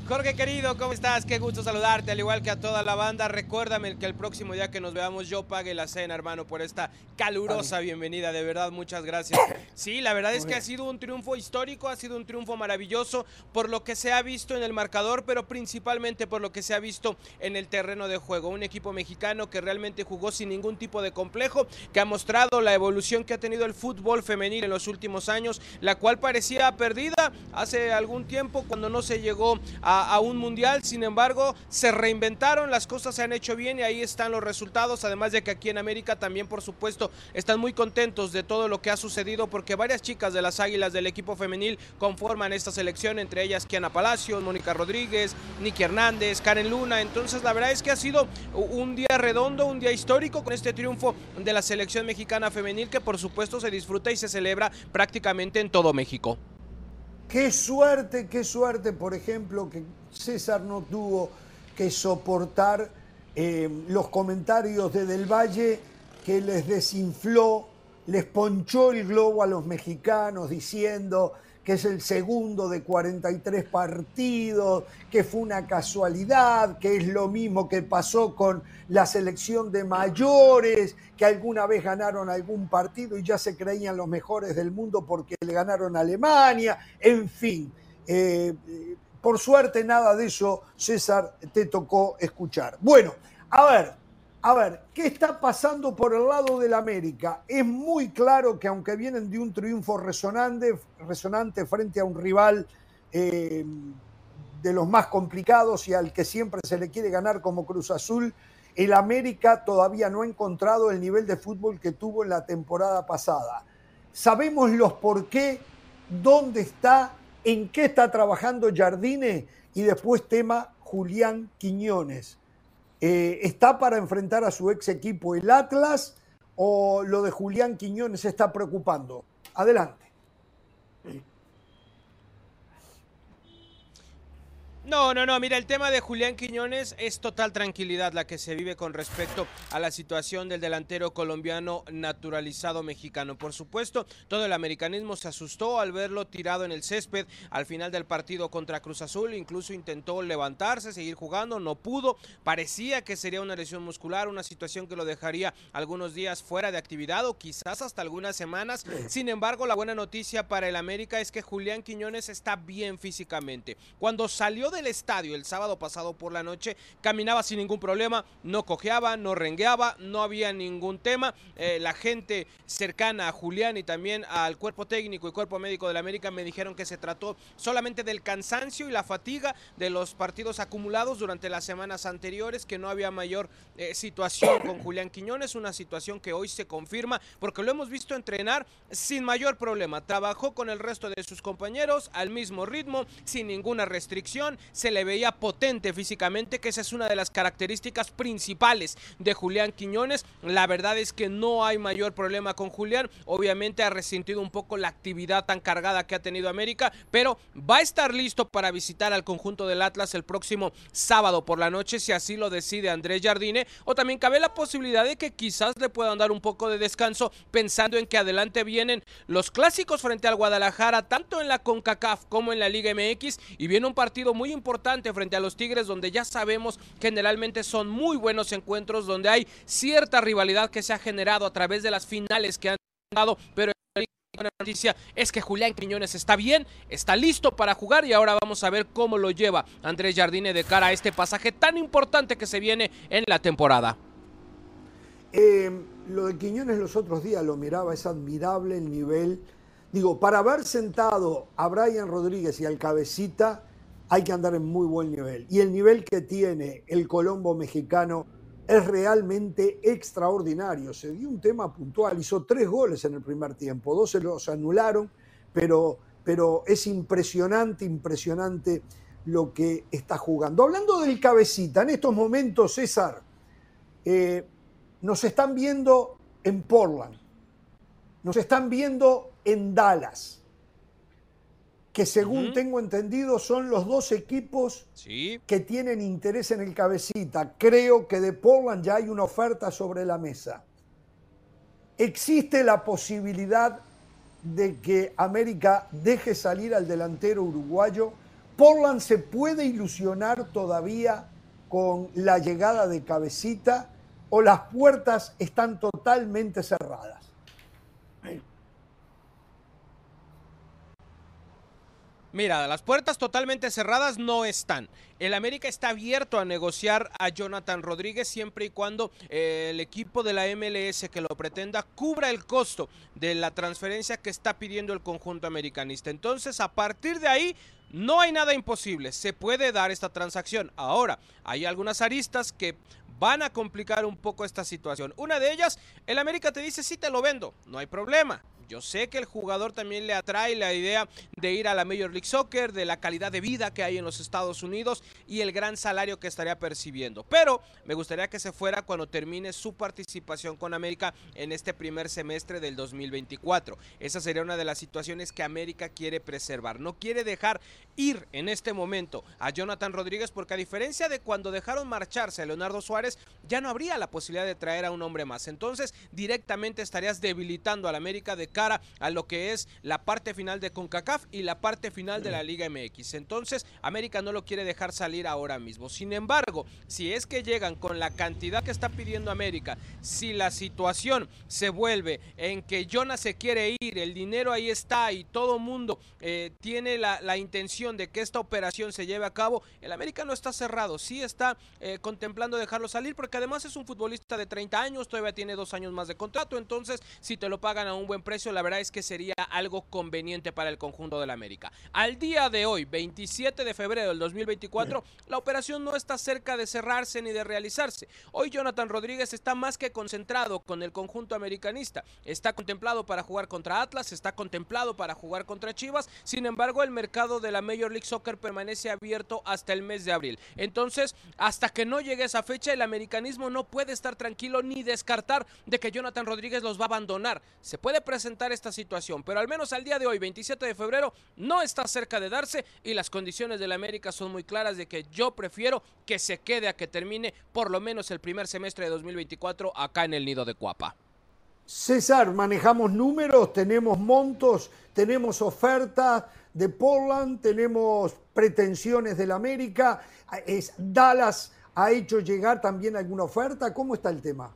Jorge querido, ¿cómo estás? Qué gusto saludarte, al igual que a toda la banda. Recuérdame que el próximo día que nos veamos yo pague la cena, hermano, por esta calurosa bienvenida. De verdad, muchas gracias. Sí, la verdad es que ha sido un triunfo histórico, ha sido un triunfo maravilloso por lo que se ha visto en el marcador, pero principalmente por lo que se ha visto en el terreno de juego. Un equipo mexicano que realmente jugó sin ningún tipo de complejo, que ha mostrado la evolución que ha tenido el fútbol femenil en los últimos años, la cual parecía perdida hace algún tiempo cuando no se llegó a a, un mundial. Sin embargo, se reinventaron, las cosas se han hecho bien y ahí están los resultados. Además de que aquí en América también, por supuesto, están muy contentos de todo lo que ha sucedido porque varias chicas de las Águilas del equipo femenil conforman esta selección, entre ellas Kiana Palacios, Mónica Rodríguez, Nicky Hernández, Karen Luna. Entonces, la verdad es que ha sido un día redondo, un día histórico con este triunfo de la selección mexicana femenil que por supuesto se disfruta y se celebra prácticamente en todo México. Qué suerte, qué suerte, por ejemplo, que César no tuvo que soportar eh, los comentarios de Del Valle que les desinfló, les ponchó el globo a los mexicanos diciendo que es el segundo de 43 partidos, que fue una casualidad, que es lo mismo que pasó con la selección de mayores, que alguna vez ganaron algún partido y ya se creían los mejores del mundo porque le ganaron a Alemania, en fin. Eh, por suerte nada de eso, César, te tocó escuchar. Bueno, a ver, a ver, ¿qué está pasando por el lado del América? Es muy claro que aunque vienen de un triunfo resonante, resonante frente a un rival eh, de los más complicados y al que siempre se le quiere ganar como Cruz Azul, el América todavía no ha encontrado el nivel de fútbol que tuvo en la temporada pasada. Sabemos los por qué, dónde está, en qué está trabajando Jardine y después tema Julián Quiñones. Eh, ¿Está para enfrentar a su ex equipo el Atlas o lo de Julián Quiñones está preocupando? Adelante. No, no, no, mira, el tema de Julián Quiñones es total tranquilidad la que se vive con respecto a la situación del delantero colombiano naturalizado mexicano. Por supuesto, todo el americanismo se asustó al verlo tirado en el césped al final del partido contra Cruz Azul, incluso intentó levantarse, seguir jugando, no pudo, parecía que sería una lesión muscular, una situación que lo dejaría algunos días fuera de actividad o quizás hasta algunas semanas. Sin embargo, la buena noticia para el América es que Julián Quiñones está bien físicamente. Cuando salió de del estadio el sábado pasado por la noche, caminaba sin ningún problema, no cojeaba, no rengueaba, no había ningún tema. Eh, la gente cercana a Julián y también al cuerpo técnico y cuerpo médico de la América me dijeron que se trató solamente del cansancio y la fatiga de los partidos acumulados durante las semanas anteriores, que no había mayor eh, situación con Julián Quiñones, una situación que hoy se confirma porque lo hemos visto entrenar sin mayor problema. Trabajó con el resto de sus compañeros al mismo ritmo, sin ninguna restricción, se le veía potente físicamente, que esa es una de las características principales de Julián Quiñones. La verdad es que no hay mayor problema con Julián, obviamente ha resentido un poco la actividad tan cargada que ha tenido América, pero va a estar listo para visitar al conjunto del Atlas el próximo sábado por la noche, si así lo decide Andrés Jardine, o también cabe la posibilidad de que quizás le puedan dar un poco de descanso pensando en que adelante vienen los clásicos frente al Guadalajara, tanto en la CONCACAF como en la Liga MX, y viene un partido muy importante frente a los Tigres, donde ya sabemos generalmente son muy buenos encuentros, donde hay cierta rivalidad que se ha generado a través de las finales que han dado, pero la noticia es que Julián Quiñones está bien, está listo para jugar y ahora vamos a ver cómo lo lleva Andrés Jardine de cara a este pasaje tan importante que se viene en la temporada. Eh, lo de Quiñones los otros días lo miraba, es admirable el nivel. Digo, para haber sentado a Brian Rodríguez y al cabecita, hay que andar en muy buen nivel. Y el nivel que tiene el Colombo mexicano es realmente extraordinario. Se dio un tema puntual, hizo tres goles en el primer tiempo, dos se los anularon, pero, pero es impresionante, impresionante lo que está jugando. Hablando del cabecita, en estos momentos, César, eh, nos están viendo en Portland, nos están viendo en Dallas, que según tengo entendido son los dos equipos que tienen interés en el cabecita. Creo que de Portland ya hay una oferta sobre la mesa. ¿Existe la posibilidad de que América deje salir al delantero uruguayo? ¿Portland se puede ilusionar todavía con la llegada de cabecita? o las puertas están totalmente cerradas? Mira, las puertas totalmente cerradas no están. El América está abierto a negociar a Jonathan Rodríguez siempre y cuando eh, el equipo de la MLS que lo pretenda cubra el costo de la transferencia que está pidiendo el conjunto americanista. Entonces, a partir de ahí, no hay nada imposible. Se puede dar esta transacción. Ahora, hay algunas aristas que van a complicar un poco esta situación. Una de ellas, el América te dice, sí te lo vendo, no hay problema. Yo sé que el jugador también le atrae la idea de ir a la Major League Soccer, de la calidad de vida que hay en los Estados Unidos y el gran salario que estaría percibiendo. Pero me gustaría que se fuera cuando termine su participación con América en este primer semestre del 2024. Esa sería una de las situaciones que América quiere preservar. No quiere dejar ir en este momento a Jonathan Rodríguez porque a diferencia de cuando dejaron marcharse a Leonardo Suárez, ya no habría la posibilidad de traer a un hombre más. Entonces directamente estarías debilitando al América de cara a lo que es la parte final de CONCACAF y la parte final de la Liga MX. Entonces, América no lo quiere dejar salir ahora mismo. Sin embargo, si es que llegan con la cantidad que está pidiendo América, si la situación se vuelve en que Jonas se quiere ir, el dinero ahí está y todo mundo eh, tiene la, intención de que esta operación se lleve a cabo, el América no está cerrado, sí está eh, contemplando dejarlo salir porque además es un futbolista de 30 años, todavía tiene dos años más de contrato, entonces si te lo pagan a un buen precio, la verdad es que sería algo conveniente para el conjunto del América. Al día de hoy, 27 de febrero del 2024, la operación no está cerca de cerrarse ni de realizarse. Hoy Jonathan Rodríguez está más que concentrado con el conjunto americanista. Está contemplado para jugar contra Atlas, está contemplado para jugar contra Chivas. Sin embargo, el mercado de la Major League Soccer permanece abierto hasta el mes de abril. Entonces, hasta que no llegue esa fecha, el americanismo no puede estar tranquilo ni descartar de que Jonathan Rodríguez los va a abandonar. Se puede presentar esta situación, pero al menos al día de hoy, 27 de febrero, no está cerca de darse y las condiciones de la América son muy claras de que yo prefiero que se quede a que termine por lo menos el primer semestre de 2024 acá en el nido de Cuapa. César, manejamos números, tenemos montos, tenemos ofertas de Portland, tenemos pretensiones de la América. Es, Dallas ha hecho llegar también alguna oferta. ¿Cómo está el tema?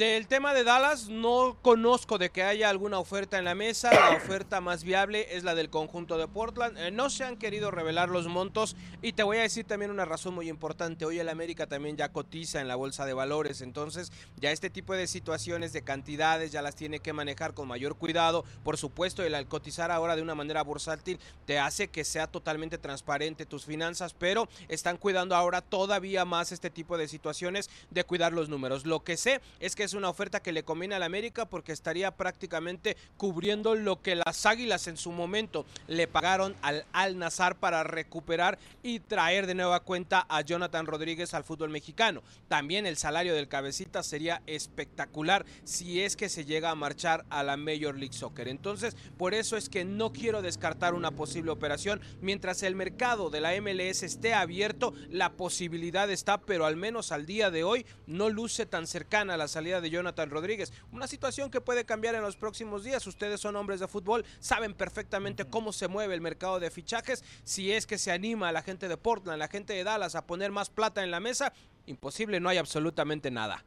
Del tema de Dallas, no conozco de que haya alguna oferta en la mesa. La oferta más viable es la del conjunto de Portland. Eh, no se han querido revelar los montos. Y te voy a decir también una razón muy importante. Hoy el América también ya cotiza en la bolsa de valores. Entonces, ya este tipo de situaciones de cantidades ya las tiene que manejar con mayor cuidado. Por supuesto, el cotizar ahora de una manera bursátil te hace que sea totalmente transparente tus finanzas. Pero están cuidando ahora todavía más este tipo de situaciones de cuidar los números. Lo que sé es que es una oferta que le conviene al América porque estaría prácticamente cubriendo lo que las Águilas en su momento le pagaron al Al Nazar para recuperar y traer de nueva cuenta a Jonathan Rodríguez al fútbol mexicano. También el salario del cabecita sería espectacular si es que se llega a marchar a la Major League Soccer. Entonces, por eso es que no quiero descartar una posible operación mientras el mercado de la MLS esté abierto, la posibilidad está, pero al menos al día de hoy no luce tan cercana la salida de Jonathan Rodríguez. Una situación que puede cambiar en los próximos días. Ustedes son hombres de fútbol, saben perfectamente cómo se mueve el mercado de fichajes. Si es que se anima a la gente de Portland, la gente de Dallas a poner más plata en la mesa, imposible, no hay absolutamente nada.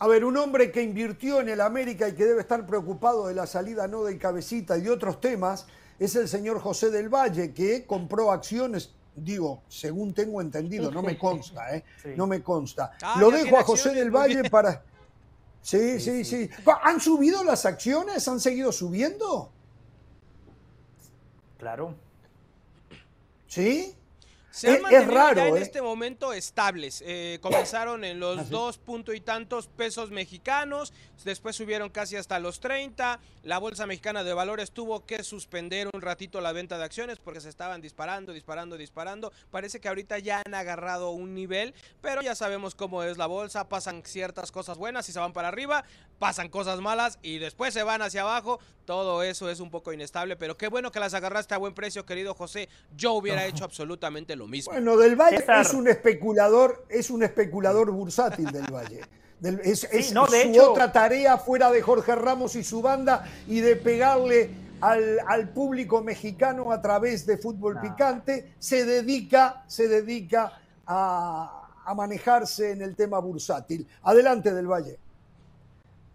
A ver, un hombre que invirtió en el América y que debe estar preocupado de la salida no del cabecita y de otros temas es el señor José del Valle, que compró acciones digo, según tengo entendido, no me [laughs] consta, ¿eh? No me consta. Ah, Lo dejo a José del Valle para... Sí, sí, sí, ¿Han subido las acciones? ¿Han seguido subiendo? Claro. ¿Sí? Se han es, raro, en ¿eh? este momento estables. Eh, comenzaron en los ¿Ah, dos punto y tantos pesos mexicanos, después subieron casi hasta los 30. La Bolsa Mexicana de Valores tuvo que suspender un ratito la venta de acciones porque se estaban disparando, disparando, disparando. Parece que ahorita ya han agarrado un nivel, pero ya sabemos cómo es la bolsa. Pasan ciertas cosas buenas y se van para arriba, pasan cosas malas y después se van hacia abajo. Todo eso es un poco inestable, pero qué bueno que las agarraste a buen precio, querido José. Yo hubiera hecho absolutamente lo mismo. Bueno, Del Valle es un especulador, es un especulador bursátil del Valle. es, su otra tarea fuera de Jorge Ramos y su banda y de pegarle al, público mexicano a través de fútbol picante, se dedica, se dedica a, a manejarse en el tema bursátil. Adelante del Valle.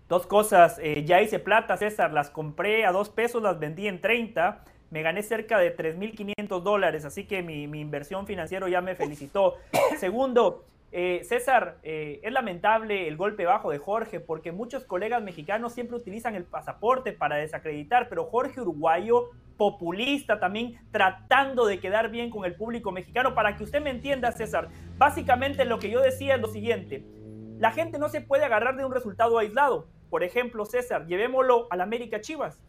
Dos cosas, eh, ya hice plata, César, las compré a dos pesos, las vendí en 30, me gané cerca de 3.500 dólares, así que mi, inversión financiera ya me felicitó. Segundo, eh, César, eh, es lamentable el golpe bajo de Jorge porque muchos colegas mexicanos siempre utilizan el pasaporte para desacreditar, pero Jorge Uruguayo, populista también, tratando de quedar bien con el público mexicano. Para que usted me entienda, César, básicamente lo que yo decía es lo siguiente, la gente no se puede agarrar de un resultado aislado. Por ejemplo, César, llevémoslo al América Chivas.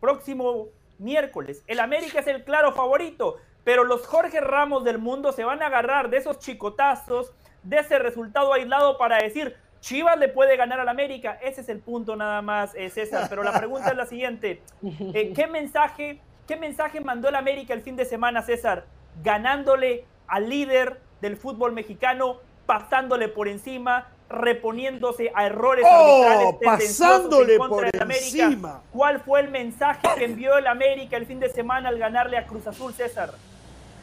Próximo miércoles. El América es el claro favorito, pero los Jorge Ramos del mundo se van a agarrar de esos chicotazos, de ese resultado aislado para decir, Chivas le puede ganar al América. Ese es el punto nada más, eh, César. Pero la pregunta es la siguiente. Eh, ¿qué, mensaje, ¿Qué mensaje mandó el América el fin de semana, César? Ganándole al líder del fútbol mexicano, pasándole por encima, reponiéndose a errores oh, arbitrales pasándole en contra por América. Encima. ¿Cuál fue el mensaje que envió el América el fin de semana al ganarle a Cruz Azul, César?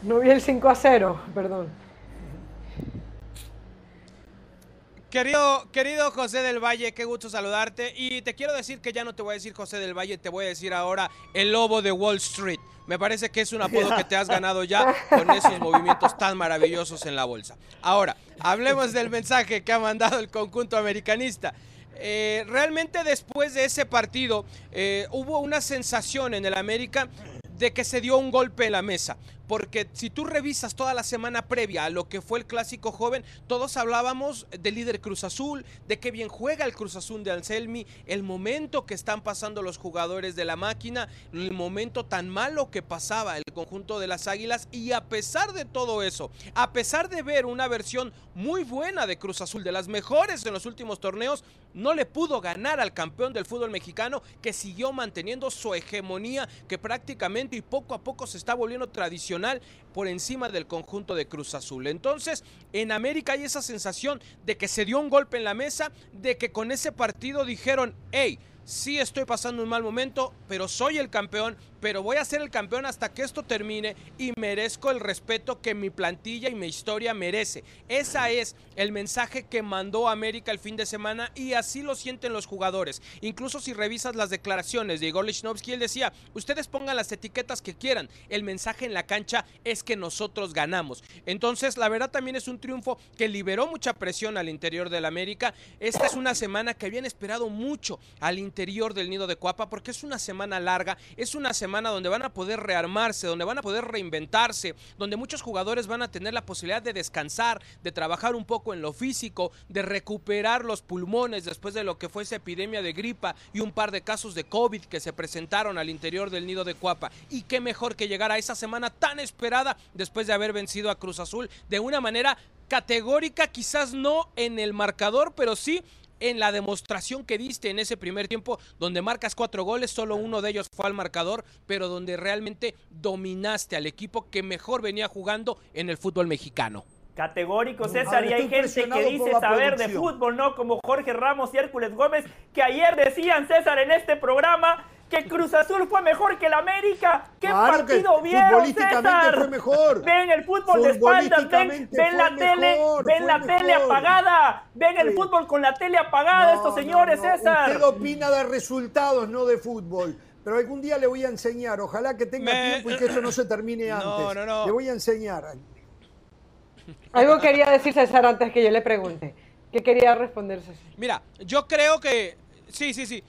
No vi el 5 a 0, perdón. Querido, querido José del Valle, qué gusto saludarte. Y te quiero decir que ya no te voy a decir José del Valle, te voy a decir ahora el lobo de Wall Street. Me parece que es un apodo que te has ganado ya con esos movimientos tan maravillosos en la bolsa. Ahora, hablemos del mensaje que ha mandado el conjunto americanista. Eh, realmente después de ese partido eh, hubo una sensación en el América de que se dio un golpe en la mesa. Porque si tú revisas toda la semana previa a lo que fue el clásico joven, todos hablábamos del líder Cruz Azul, de qué bien juega el Cruz Azul de Anselmi, el momento que están pasando los jugadores de la máquina, el momento tan malo que pasaba el conjunto de las Águilas. Y a pesar de todo eso, a pesar de ver una versión muy buena de Cruz Azul, de las mejores en los últimos torneos, no le pudo ganar al campeón del fútbol mexicano que siguió manteniendo su hegemonía que prácticamente y poco a poco se está volviendo tradicional por encima del conjunto de Cruz Azul. Entonces, en América hay esa sensación de que se dio un golpe en la mesa, de que con ese partido dijeron, hey, sí estoy pasando un mal momento, pero soy el campeón, pero voy a ser el campeón hasta que esto termine y merezco el respeto que mi plantilla y mi historia merece. Ese es el mensaje que mandó América el fin de semana y así lo sienten los jugadores. Incluso si revisas las declaraciones de Igor Lichnowsky, él decía, ustedes pongan las etiquetas que quieran, el mensaje en la cancha es que nosotros ganamos. Entonces, la verdad también es un triunfo que liberó mucha presión al interior del América. Esta es una semana que habían esperado mucho al interior del nido de Cuapa porque es una semana larga, es una semana donde van a poder rearmarse, donde van a poder reinventarse, donde muchos jugadores van a tener la posibilidad de descansar, de trabajar un poco en lo físico, de recuperar los pulmones después de lo que fue esa epidemia de gripa y un par de casos de COVID que se presentaron al interior del nido de Cuapa. Y qué mejor que llegar a esa semana tan esperada después de haber vencido a Cruz Azul de una manera categórica, quizás no en el marcador, pero sí en la demostración que diste en ese primer tiempo, donde marcas cuatro goles, solo uno de ellos fue al marcador, pero donde realmente dominaste al equipo que mejor venía jugando en el fútbol mexicano. Categórico, César, y hay gente que dice saber de fútbol, ¿no? Como Jorge Ramos y Hércules Gómez, que ayer decían, César, en este programa, que Cruz Azul fue mejor que el América. ¿Qué partido vieron, César? Fue mejor. Ven el fútbol de espaldas, ven, la tele, ven la tele apagada, ven el fútbol con la tele apagada, estos señores, César. Usted opina de resultados, no de fútbol. Pero algún día le voy a enseñar, ojalá que tenga tiempo y que esto no se termine [laughs] antes. No, no, no. Le voy a enseñar. Algo quería decir César antes que yo le pregunte. ¿Qué quería responder César? Mira, yo creo que. Sí, sí, sí.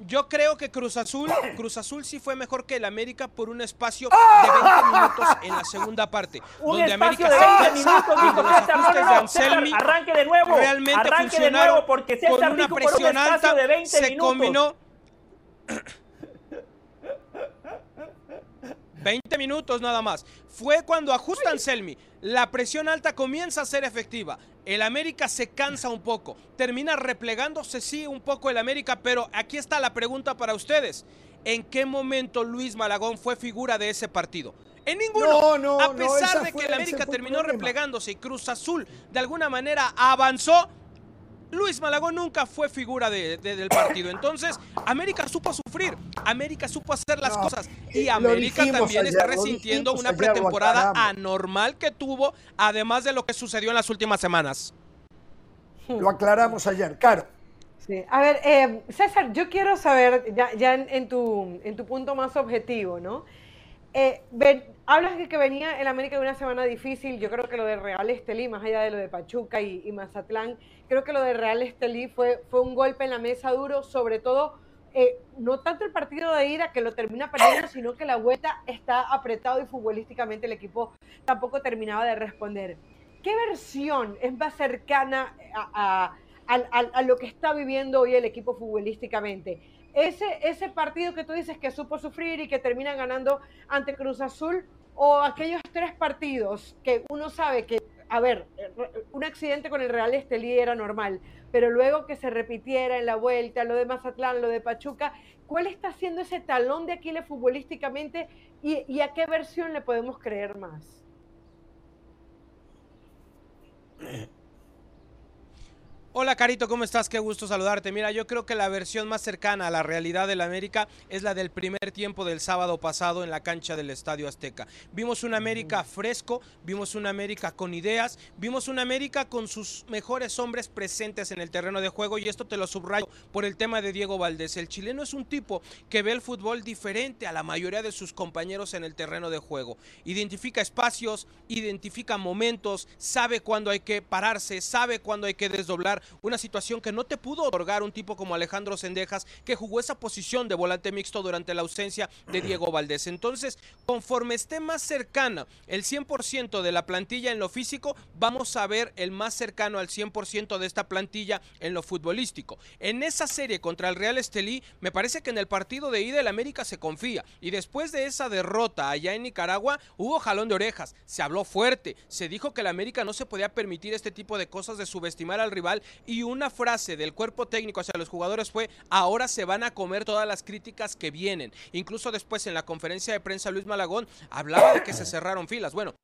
Yo creo que Cruz Azul, Cruz Azul sí fue mejor que el América por un espacio de 20 minutos en la segunda parte. Un donde América de 20 minutos, dijo César, César, arranque de nuevo, realmente arranque de nuevo porque César con una presión alta de 20 se minutos. combinó 20 minutos nada más. Fue cuando ajustan Selmi. La presión alta comienza a ser efectiva. El América se cansa un poco. Termina replegándose, sí, un poco el América, pero aquí está la pregunta para ustedes. ¿En qué momento Luis Malagón fue figura de ese partido? En ninguno. No, no, a pesar de que el América terminó replegándose y Cruz Azul de alguna manera avanzó, Luis Malagón nunca fue figura del partido. Entonces, América supo sufrir, América supo hacer las cosas y América también está resintiendo una pretemporada anormal que tuvo, además de lo que sucedió en las últimas semanas. Lo aclaramos ayer, claro. Sí. A ver, eh, César, yo quiero saber, ya, en, tu, en tu punto más objetivo, ¿no? Eh, hablas de que venía el América de una semana difícil. Yo creo que lo de Real Estelí, más allá de lo de Pachuca y, Mazatlán, creo que lo de Real Estelí fue, fue un golpe en la mesa duro, sobre todo eh, no tanto el partido de ira que lo termina perdiendo, [laughs] sino que la vuelta está apretado y futbolísticamente el equipo tampoco terminaba de responder. ¿Qué versión es más cercana a, a lo que está viviendo hoy el equipo futbolísticamente? ese, ese partido que tú dices que supo sufrir y que termina ganando ante Cruz Azul, o aquellos tres partidos que uno sabe que, a ver, un accidente con el Real Estelí era normal, pero luego que se repitiera en la vuelta, lo de Mazatlán, lo de Pachuca, ¿cuál está siendo ese talón de Aquiles futbolísticamente y, y a qué versión le podemos creer más? Hola Carito, ¿cómo estás? Qué gusto saludarte. Mira, yo creo que la versión más cercana a la realidad del América es la del primer tiempo del sábado pasado en la cancha del Estadio Azteca. Vimos un América fresco, vimos un América con ideas, vimos un América con sus mejores hombres presentes en el terreno de juego y esto te lo subrayo por el tema de Diego Valdés. El chileno es un tipo que ve el fútbol diferente a la mayoría de sus compañeros en el terreno de juego. Identifica espacios, identifica momentos, sabe cuándo hay que pararse, sabe cuándo hay que desdoblar una situación que no te pudo otorgar un tipo como Alejandro Sendejas, que jugó esa posición de volante mixto durante la ausencia de Diego Valdés. Entonces, conforme esté más cercana el 100% de la plantilla en lo físico, vamos a ver el más cercano al 100% de esta plantilla en lo futbolístico. En esa serie contra el Real Estelí, me parece que en el partido de ida el América se confía. Y después de esa derrota allá en Nicaragua, hubo jalón de orejas, se habló fuerte, se dijo que el América no se podía permitir este tipo de cosas de subestimar al rival y una frase del cuerpo técnico hacia los jugadores fue, ahora se van a comer todas las críticas que vienen. Incluso después en la conferencia de prensa Luis Malagón hablaba de que se cerraron filas. Bueno,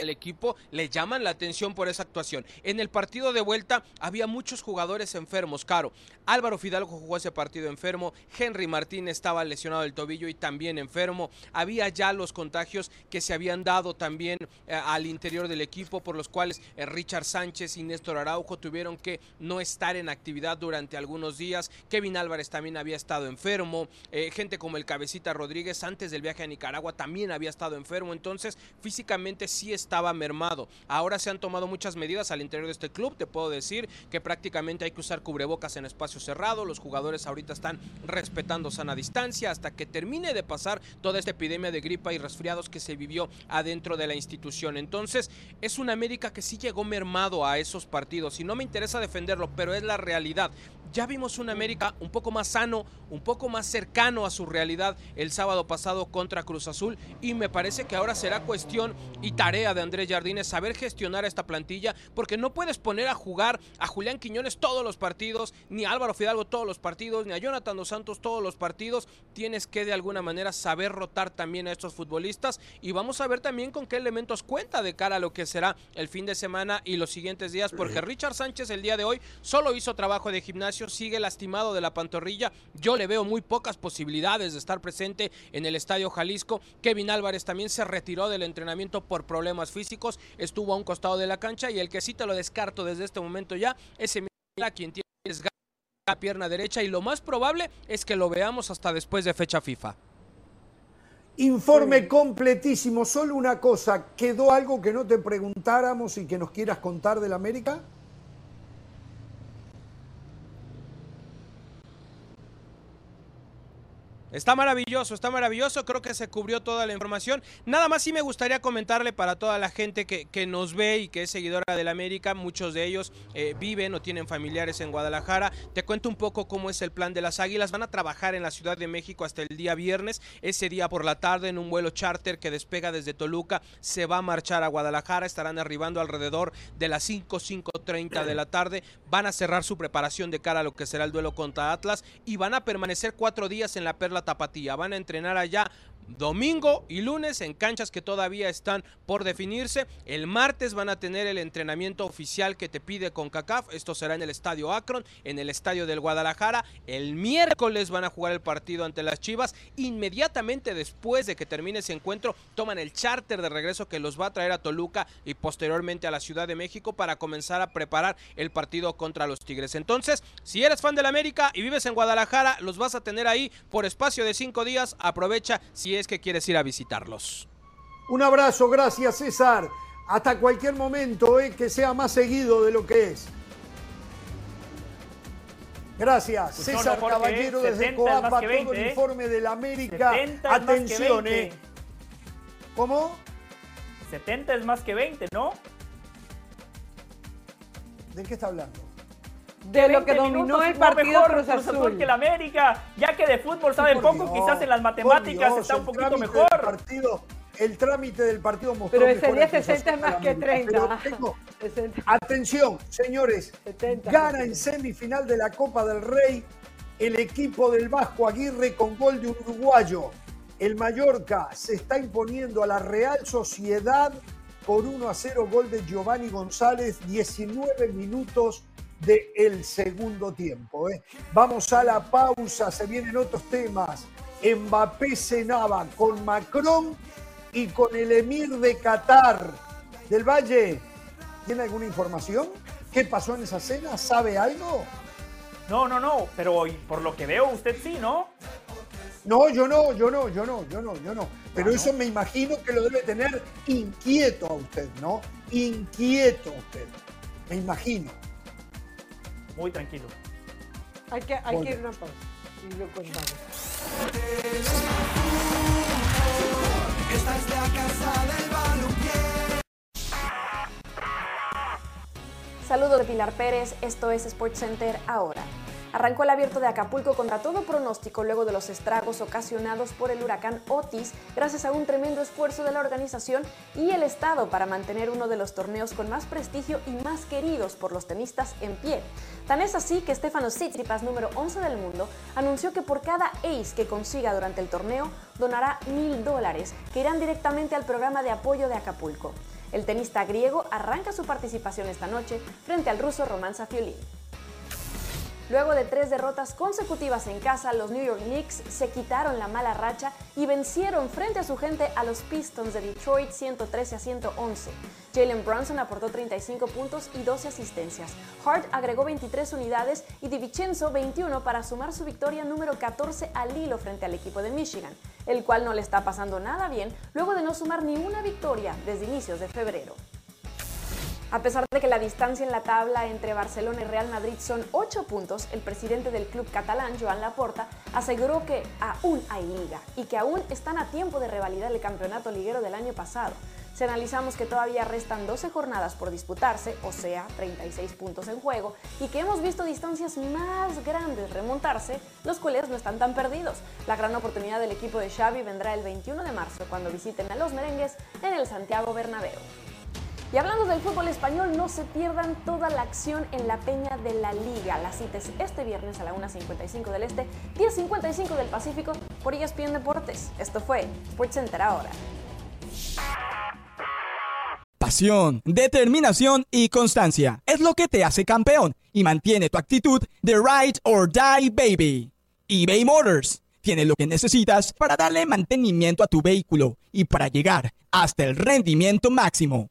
el equipo le llaman la atención por esa actuación. En el partido de vuelta había muchos jugadores enfermos, Caro. Álvaro Fidalgo jugó ese partido enfermo, Henry Martín estaba lesionado del tobillo y también enfermo. Había ya los contagios que se habían dado también eh, al interior del equipo, por los cuales eh, Richard Sánchez y Néstor Araujo tuvieron que no estar en actividad durante algunos días. Kevin Álvarez también había estado enfermo. Eh, gente como el Cabecita Rodríguez antes del viaje a Nicaragua también había estado enfermo. Entonces, físicamente sí está estaba mermado. Ahora se han tomado muchas medidas al interior de este club. Te puedo decir que prácticamente hay que usar cubrebocas en espacio cerrado. Los jugadores ahorita están respetando sana distancia hasta que termine de pasar toda esta epidemia de gripa y resfriados que se vivió adentro de la institución. Entonces, es una América que sí llegó mermado a esos partidos y no me interesa defenderlo, pero es la realidad. Ya vimos un América un poco más sano, un poco más cercano a su realidad el sábado pasado contra Cruz Azul y me parece que ahora será cuestión y tarea de Andrés Jardines saber gestionar esta plantilla porque no puedes poner a jugar a Julián Quiñones todos los partidos, ni a Álvaro Fidalgo todos los partidos, ni a Jonathan Dos Santos todos los partidos. Tienes que de alguna manera saber rotar también a estos futbolistas y vamos a ver también con qué elementos cuenta de cara a lo que será el fin de semana y los siguientes días porque Richard Sánchez el día de hoy solo hizo trabajo de gimnasio sigue lastimado de la pantorrilla. Yo le veo muy pocas posibilidades de estar presente en el Estadio Jalisco. Kevin Álvarez también se retiró del entrenamiento por problemas físicos. Estuvo a un costado de la cancha y el que sí te lo descarto desde este momento ya es Emiliano quien tiene la pierna derecha y lo más probable es que lo veamos hasta después de fecha FIFA. Informe completísimo. Solo una cosa, ¿quedó algo que no te preguntáramos y que nos quieras contar del América? Está maravilloso, está maravilloso, creo que se cubrió toda la información. Nada más sí me gustaría comentarle para toda la gente que, que nos ve y que es seguidora del América, muchos de ellos eh, viven o tienen familiares en Guadalajara. Te cuento un poco cómo es el plan de las Águilas. Van a trabajar en la Ciudad de México hasta el día viernes. Ese día por la tarde en un vuelo charter que despega desde Toluca se va a marchar a Guadalajara. Estarán arribando alrededor de las 5, 5.30 de la tarde. Van a cerrar su preparación de cara a lo que será el duelo contra Atlas y van a permanecer cuatro días en la Perla Tapatía. Van a entrenar allá domingo y lunes en canchas que todavía están por definirse. El martes van a tener el entrenamiento oficial que te pide CONCACAF. Esto será en el Estadio Akron, en el Estadio del Guadalajara. El miércoles van a jugar el partido ante las Chivas. Inmediatamente después de que termine ese encuentro, toman el charter de regreso que los va a traer a Toluca y posteriormente a la Ciudad de México para comenzar a preparar el partido contra los Tigres. Entonces, si eres fan del América y vives en Guadalajara, los vas a tener ahí por espacio de cinco días. Aprovecha si es que quieres ir a visitarlos. Un abrazo, gracias César. Hasta cualquier momento, eh, que sea más seguido de lo que es. Gracias, pues César Caballero desde Coapa, todo el ¿eh? informe de la América. Atención, eh. ¿Cómo? 70 es más que 20, ¿no? ¿De qué está hablando? De lo que dominó el partido Cruz Azul. que el América, ya que de fútbol sabe poco, quizás en las matemáticas está un poquito mejor. Partido, el trámite del partido mostró Pero ese día 60 es más que 30. [laughs] atención, señores, gana en semifinal de la Copa del Rey el equipo del Vasco Aguirre con gol de un uruguayo. El Mallorca se está imponiendo a la Real Sociedad por 1 a 0 gol de Giovanni González, 19 minutos del segundo tiempo. ¿eh? Vamos a la pausa, se vienen otros temas. Mbappé cenaba con Macron y con el emir de Qatar. Del Valle, ¿tiene alguna información? ¿Qué pasó en esa cena? ¿Sabe algo? No, no, no, pero por lo que veo usted sí, ¿no? No, yo no, yo no, yo no, yo no, yo no. Pero eso me imagino que lo debe tener inquieto a usted, ¿no? Inquieto a usted. Me imagino muy tranquilo. Hay que, hay que ir una pausa y lo contamos. Esta es la casa del Saludos de Pilar Pérez, esto es SportsCenter ahora. Arrancó el abierto de Acapulco contra todo pronóstico luego de los estragos ocasionados por el huracán Otis, gracias a un tremendo esfuerzo de la organización y el Estado para mantener uno de los torneos con más prestigio y más queridos por los tenistas en pie. Tan es así que Stefano Tsitsipas, número 11 del mundo, anunció que por cada ace que consiga durante el torneo, donará mil dólares que irán directamente al programa de apoyo de Acapulco. El tenista griego arranca su participación esta noche frente al ruso Roman Safiulin. Luego de tres derrotas consecutivas en casa, los New York Knicks se quitaron la mala racha y vencieron frente a su gente a los Pistons de Detroit 113 a 111. Jalen Brunson aportó 35 puntos y 12 asistencias. Hart agregó 23 unidades y DiVincenzo 21 para sumar su victoria número 14 al hilo frente al equipo de Michigan, el cual no le está pasando nada bien luego de no sumar ni una victoria desde inicios de febrero. A pesar de que la distancia en la tabla entre Barcelona y Real Madrid son 8 puntos, el presidente del club catalán, Joan Laporta, aseguró que aún hay liga y que aún están a tiempo de revalidar el campeonato liguero del año pasado. Si analizamos que todavía restan 12 jornadas por disputarse, o sea, 36 puntos en juego, y que hemos visto distancias más grandes remontarse, los culés no están tan perdidos. La gran oportunidad del equipo de Xavi vendrá el 21 de marzo cuando visiten a los merengues en el Santiago Bernabéu. Y hablando del fútbol español, no se pierdan toda la acción en la Peña de la Liga. La cita es este viernes a la 1.55 del Este, 10.55 del Pacífico por ESPN Deportes. Esto fue SportsCenter ahora. Pasión, determinación y constancia es lo que te hace campeón y mantiene tu actitud de ride or die baby. eBay Motors tiene lo que necesitas para darle mantenimiento a tu vehículo y para llegar hasta el rendimiento máximo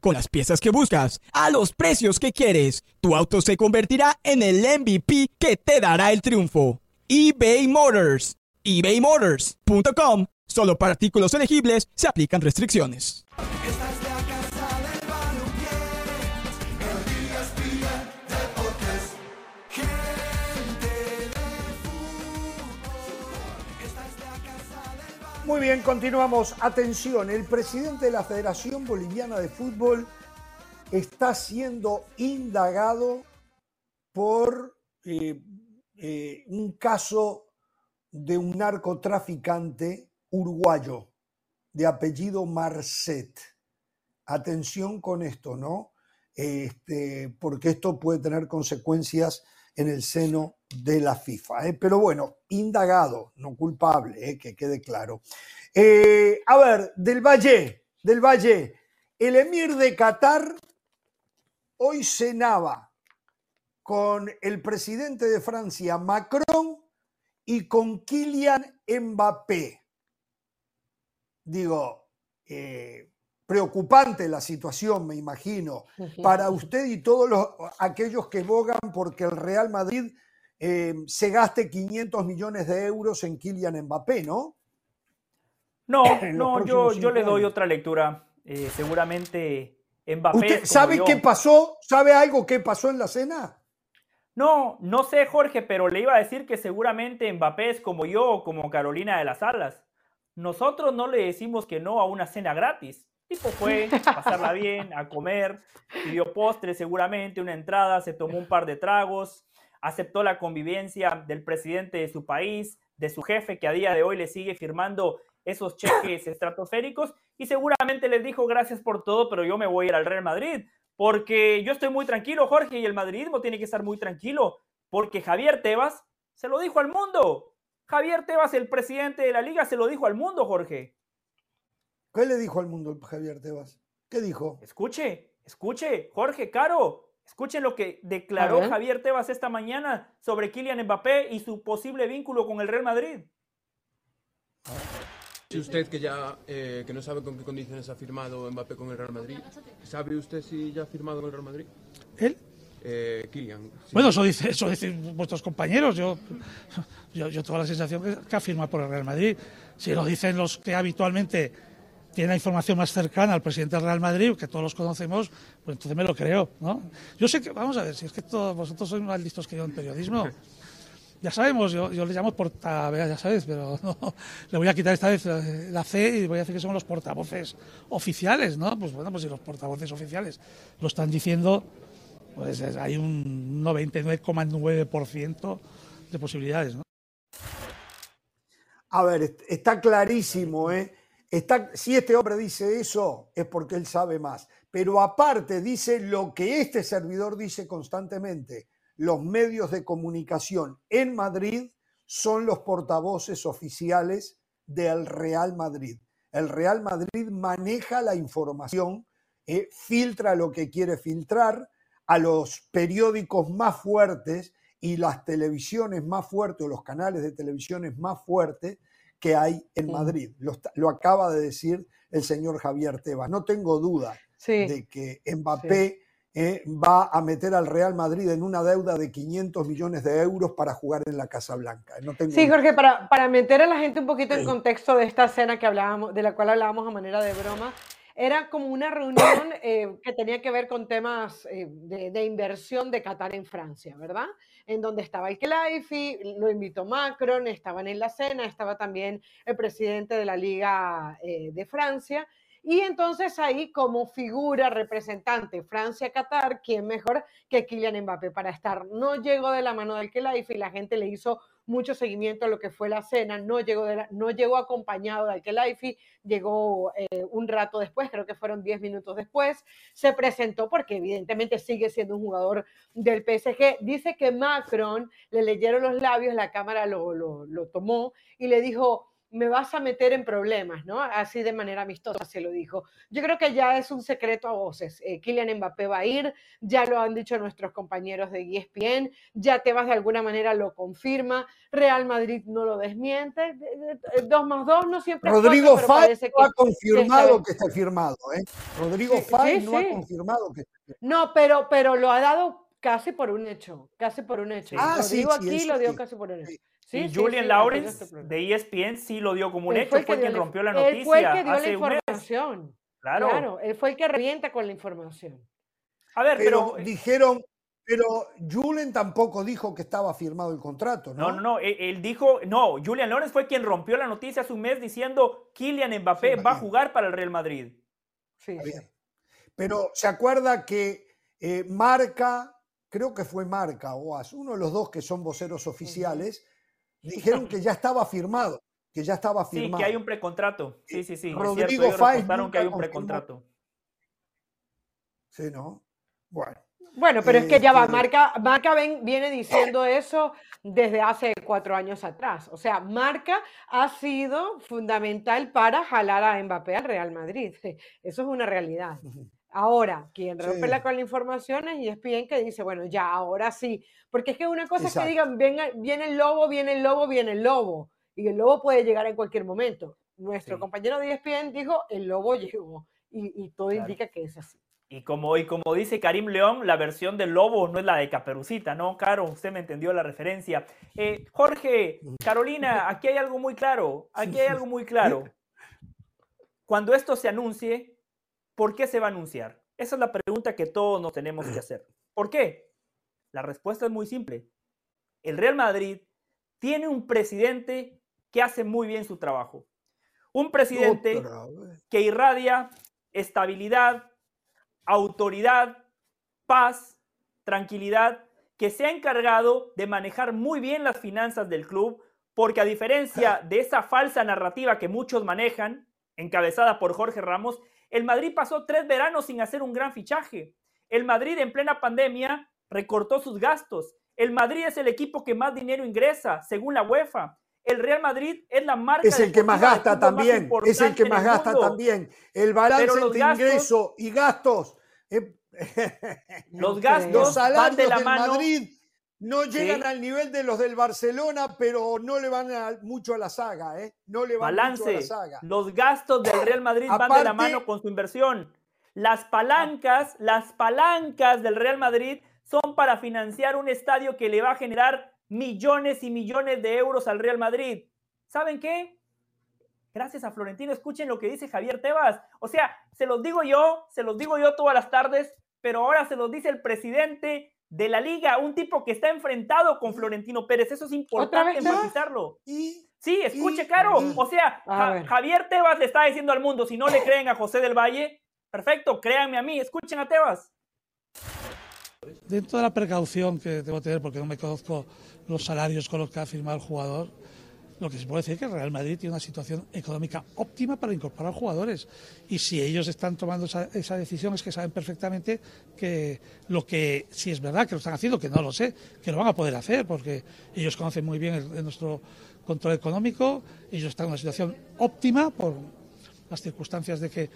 Con las piezas que buscas, a los precios que quieres, tu auto se convertirá en el MVP que te dará el triunfo. eBay Motors. ebaymotors.com. Solo para artículos elegibles se aplican restricciones. Muy bien, continuamos. Atención, el presidente de la Federación Boliviana de Fútbol está siendo indagado por eh, eh, un caso de un narcotraficante uruguayo de apellido Marcet. Atención con esto, ¿no? Este, porque esto puede tener consecuencias en el seno de la FIFA. ¿eh? Pero bueno, indagado, no culpable, ¿eh? que quede claro. Eh, a ver, del Valle, del Valle, el emir de Qatar hoy cenaba con el presidente de Francia, Macron, y con Kylian Mbappé. Digo, preocupante la situación, me imagino, para usted y todos los, aquellos que bogan porque el Real Madrid eh, se gaste 500 millones de euros en Kylian Mbappé, ¿no? No, [coughs] no, yo, yo le doy otra lectura. Eh, seguramente Mbappé. ¿Usted sabe qué pasó? ¿Sabe algo que pasó en la cena? No, no sé, Jorge, pero le iba a decir que seguramente Mbappé es como yo o como Carolina de las Alas. Nosotros no le decimos que no a una cena gratis. Tipo fue a pasarla bien, a comer, pidió postre seguramente, una entrada, se tomó un par de tragos, aceptó la convivencia del presidente de su país, de su jefe que a día de hoy le sigue firmando esos cheques estratosféricos y seguramente les dijo gracias por todo, pero yo me voy a ir al Real Madrid porque yo estoy muy tranquilo, Jorge, y el madridismo tiene que estar muy tranquilo porque Javier Tebas se lo dijo al mundo. Javier Tebas, el presidente de la liga, se lo dijo al mundo, Jorge. ¿Qué le dijo al mundo Javier Tebas? ¿Qué dijo? Escuche, escuche, Jorge Caro, escuchen lo que declaró Javier Tebas esta mañana sobre Kylian Mbappé y su posible vínculo con el Real Madrid. Si usted que ya eh, que no sabe con qué condiciones ha firmado Mbappé con el Real Madrid, ¿sabe usted si ya ha firmado con el Real Madrid? ¿Él? Eh, Kylian. Bueno, eso, dice, eso dicen vuestros compañeros. Yo, yo, tengo la sensación que, que ha firmado por el Real Madrid. Si lo dicen los que habitualmente tiene la información más cercana al presidente del Real Madrid, que todos los conocemos, pues entonces me lo creo, ¿no? Yo sé que, vamos a ver, si es que todos vosotros sois más listos que yo en periodismo. [laughs] ya sabemos, yo, yo le llamo porta, ya sabes, pero [laughs] le voy a quitar esta vez la C y voy a decir que son los portavoces oficiales, ¿no? Pues bueno, pues si los portavoces oficiales lo están diciendo, pues hay un 99,9% de posibilidades, ¿no? A ver, está clarísimo, ¿eh? Si este hombre dice eso, es porque él sabe más. Pero aparte dice lo que este servidor dice constantemente los medios de comunicación en Madrid son los portavoces oficiales del Real Madrid. El Real Madrid maneja la información, eh, filtra lo que quiere filtrar a los periódicos más fuertes y las televisiones más fuertes o los canales de televisiones más fuertes que hay en Madrid. Lo, acaba de decir el señor Javier Tebas. No tengo duda de que Mbappé eh, va a meter al Real Madrid en una deuda de 500 millones de euros para jugar en la Casa Blanca. No sí, Jorge, para, para, meter a la gente un poquito en contexto de esta escena que hablábamos, de la cual hablábamos a manera de broma, era como una reunión [coughs] eh, que tenía que ver con temas eh, de, inversión de Qatar en Francia, ¿verdad? En donde estaba el Kelaifi, lo invitó Macron, estaban en la cena, estaba también el presidente de la Liga de Francia y entonces ahí como figura representante Francia-Qatar, ¿quién mejor que Kylian Mbappé para estar? No llegó de la mano del Kelaifi la gente le hizo mucho seguimiento a lo que fue la cena, no llegó, de no llegó acompañado del Kelaifi, llegó eh, un rato después, creo que fueron 10 minutos después, se presentó porque evidentemente sigue siendo un jugador del PSG. Dice que Macron le leyeron los labios, la cámara lo, lo tomó y le dijo, me vas a meter en problemas, ¿no? Así de manera amistosa se lo dijo. Yo creo que ya es un secreto a voces. Eh, Kylian Mbappé va a ir, ya lo han dicho nuestros compañeros de ESPN, ya te vas de alguna manera lo confirma, Real Madrid no lo desmiente, dos más dos no siempre Rodrigo Fay no ha confirmado que está firmado, ¿eh? Rodrigo Fay no ha confirmado que está firmado. No, pero, pero lo ha dado casi por un hecho, casi por un hecho. Ah, lo digo aquí, lo dio casi por un hecho y Julian Lawrence de ESPN sí lo dio como un hecho, fue, quien rompió la noticia. Él fue el que dio la información. Claro. claro. él fue el que revienta con la información. A ver, pero, dijeron, pero Julian tampoco dijo que estaba firmado el contrato, ¿no? No, no, no, él, dijo, no, Julian Lawrence fue quien rompió la noticia hace un mes diciendo Kylian Mbappé va a jugar para el Real Madrid. Sí, Pero se acuerda que eh, Marca, creo que fue Marca o uno de los dos que son voceros oficiales, [laughs] dijeron que ya estaba firmado, que ya estaba firmado. Sí, que hay un precontrato. Sí, sí, sí. Rodrigo Fáez que hay un precontrato. Sí, ¿no? Bueno. Bueno, pero es que ya va, este Marca, Marca viene diciendo eso desde hace cuatro años atrás. O sea, Marca ha sido fundamental para jalar a Mbappé al Real Madrid. Eso es una realidad. [laughs] Ahora, quien rompe la con la información es ESPN que dice, bueno, ya, ahora sí. Porque es que una cosa es que digan, viene, viene el lobo, viene el lobo, viene el lobo. Y el lobo puede llegar en cualquier momento. Nuestro compañero de ESPN dijo, el lobo llegó. Y, todo indica que es así. Y como, y como dice Karim León, la versión del lobo no es la de Caperucita, ¿no? Caro, usted me entendió la referencia. Eh, Jorge, Carolina, aquí hay algo muy claro. [laughs] Aquí hay algo muy claro. [laughs] Cuando esto se anuncie, ¿Por qué se va a anunciar? Esa es la pregunta que todos nos tenemos que hacer. ¿Por qué? La respuesta es muy simple. El Real Madrid tiene un presidente que hace muy bien su trabajo. Un presidente que irradia estabilidad, autoridad, paz, tranquilidad, que se ha encargado de manejar muy bien las finanzas del club, porque a diferencia de esa falsa narrativa que muchos manejan, encabezada por Jorge Ramos, el Madrid pasó tres veranos sin hacer un gran fichaje. El Madrid en plena pandemia recortó sus gastos. El Madrid es el equipo que más dinero ingresa, según la UEFA. El Real Madrid es la marca. Es el que más gasta también. es el que más gasta también. El balance entre ingreso y gastos. Eh, [laughs] los gastos los salarios de la del Madrid no llegan al nivel de los del Barcelona, pero no le van mucho a la saga, ¿eh? No le van Balance. mucho a la saga. Los gastos del Real Madrid van de la mano con su inversión. Las palancas, las palancas del Real Madrid son para financiar un estadio que le va a generar millones y millones de euros al Real Madrid. ¿Saben qué? Gracias a Florentino, escuchen lo que dice Javier Tebas. O sea, se los digo yo, se los digo yo todas las tardes, pero ahora se los dice el presidente de la liga, un tipo que está enfrentado con Florentino Pérez. Eso es importante enfatizarlo. Sí, escuche, Caro. O sea, Javier Tebas le está diciendo al mundo, si no le creen a José del Valle, perfecto, créanme a mí, escuchen a Tebas. Dentro de la precaución que debo tener, porque no me conozco los salarios con los que ha firmado el jugador, lo que se puede decir es que el Real Madrid tiene una situación económica óptima para incorporar jugadores. Y si ellos están tomando esa, decisión es que saben perfectamente que lo que, si es verdad que lo están haciendo, que no lo sé, que lo van a poder hacer, porque ellos conocen muy bien nuestro control económico, ellos están en una situación óptima por las circunstancias de que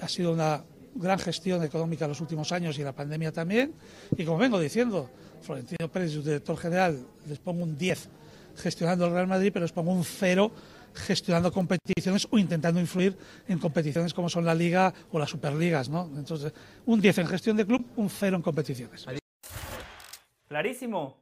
ha sido una gran gestión económica en los últimos años y la pandemia también. Y como vengo diciendo, Florentino Pérez, su director general, les pongo un 10 gestionando el Real Madrid, pero les pongo un 0 gestionando competiciones o intentando influir en competiciones como son la Liga o las Superligas, ¿no? Entonces, un 10 en gestión de club, un 0 en competiciones. Clarísimo.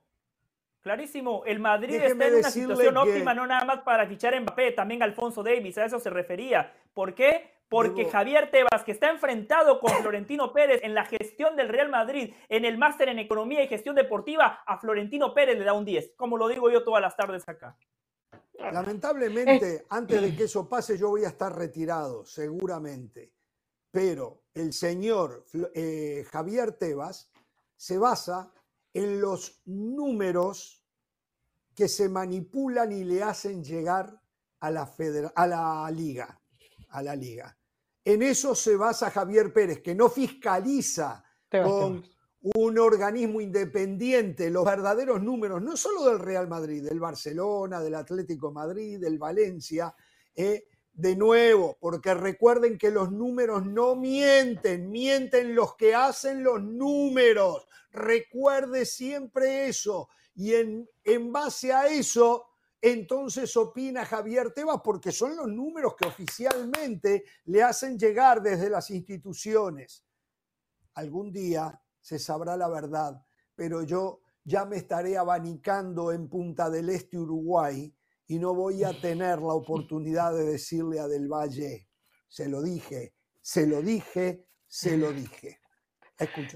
Clarísimo, el Madrid está en una situación óptima, no nada más para fichar a Mbappé, también Alfonso Davis, a eso se refería. ¿Por qué? Porque Javier Tebas, que está enfrentado con [coughs] Florentino Pérez en la gestión del Real Madrid, en el máster en economía y gestión deportiva, a Florentino Pérez le da un 10, como lo digo yo todas las tardes acá. Lamentablemente, antes de que eso pase, yo voy a estar retirado, seguramente. Pero el señor eh, Javier Tebas se basa en los números que se manipulan y le hacen llegar a la, a la liga a la liga. En eso se basa Javier Pérez, que no fiscaliza con un organismo independiente los verdaderos números, no solo del Real Madrid, del Barcelona, del Atlético Madrid, del Valencia, eh, de nuevo, porque recuerden que los números no mienten, mienten los que hacen los números. Recuerde siempre eso. Y en, en base a eso, entonces opina Javier Tebas porque son los números que oficialmente le hacen llegar desde las instituciones. Algún día se sabrá la verdad, pero yo ya me estaré abanicando en Punta del Este, Uruguay, y no voy a tener la oportunidad de decirle a Del Valle, se lo dije, se lo dije, se lo dije.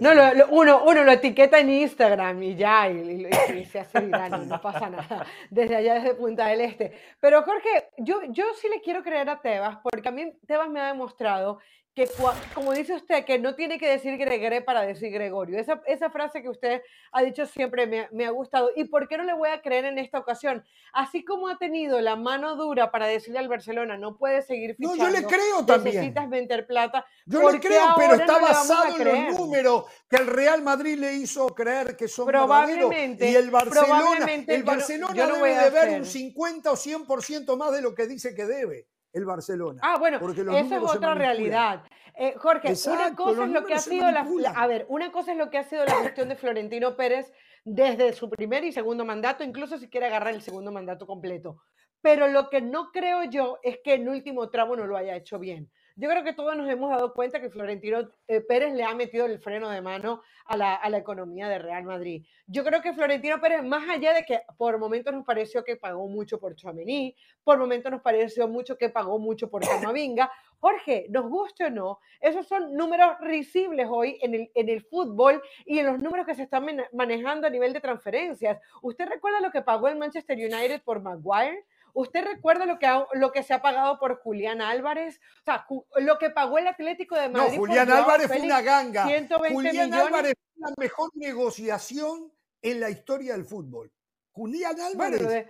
No, uno, uno lo etiqueta en Instagram y ya, y, se hace viral y no pasa nada desde allá, desde Punta del Este. Pero Jorge, yo, yo sí le quiero creer a Tebas, porque a mí Tebas me ha demostrado que, como dice usted, que no tiene que decir Gregre para decir Gregorio. Esa, esa frase que usted ha dicho siempre me, me, ha gustado. ¿Y por qué no le voy a creer en esta ocasión? Así como ha tenido la mano dura para decirle al Barcelona, no puede seguir fichando. No, yo le creo también. Necesitas vender plata. Yo le creo, pero está basado en los números que el Real Madrid le hizo creer que son probablemente, Y el Barcelona, el Barcelona debe de ver un 50 o 100% más de lo que dice que debe el Barcelona. Ah, bueno, esa es otra realidad. Eh, Jorge, una cosa es lo que ha sido la, a ver, una cosa es lo que ha sido la gestión de Florentino Pérez desde su primer y segundo mandato, incluso si quiere agarrar el segundo mandato completo. Pero lo que no creo yo es que en último tramo no lo haya hecho bien. Yo creo que todos nos hemos dado cuenta que Florentino eh, Pérez le ha metido el freno de mano a la, a la, economía de Real Madrid. Yo creo que Florentino Pérez, más allá de que por momentos nos pareció que pagó mucho por Chouameni, por momentos nos pareció mucho que pagó mucho por Camavinga, Jorge, nos guste o no, esos son números risibles hoy en el, en el fútbol y en los números que se están manejando a nivel de transferencias. ¿Usted recuerda lo que pagó el Manchester United por Maguire? ¿Usted recuerda lo que, lo que se ha pagado por Julián Álvarez? O sea, lo que pagó el Atlético de Madrid. No, Julián Álvarez fue una ganga. Julián Álvarez fue la mejor negociación en la historia del fútbol. Julián Álvarez.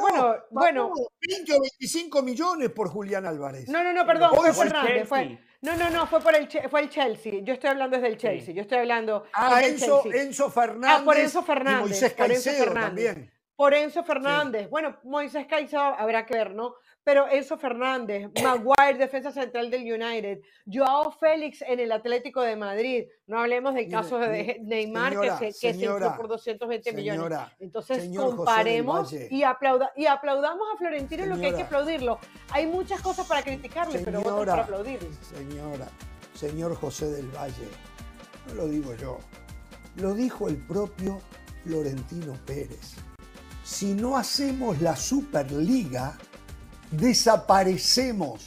Bueno, bueno, 20 o 25 millones por Julián Álvarez. No, no, no, perdón, fue Fernández. Fue, no, no, no, fue por el, fue el Chelsea. Yo estoy hablando desde el Chelsea. Yo estoy hablando. Ah, Enzo, Enzo Fernández. Ah, por Enzo Fernández. Y Moisés Caicedo también por Enzo Fernández. Bueno, Moisés Caicedo habrá que ver, ¿no? Pero Enzo Fernández, [coughs] Maguire, defensa central del United, Joao Félix en el Atlético de Madrid. No hablemos del caso de Neymar que, se, que por 220 millones. Entonces comparemos y, aplauda, y aplaudamos a Florentino en lo que hay que aplaudirlo. Hay muchas cosas para criticarle, pero otras para aplaudirle. Señora, señor José del Valle, no lo digo yo, lo dijo el propio Florentino Pérez si no hacemos la Superliga, desaparecemos.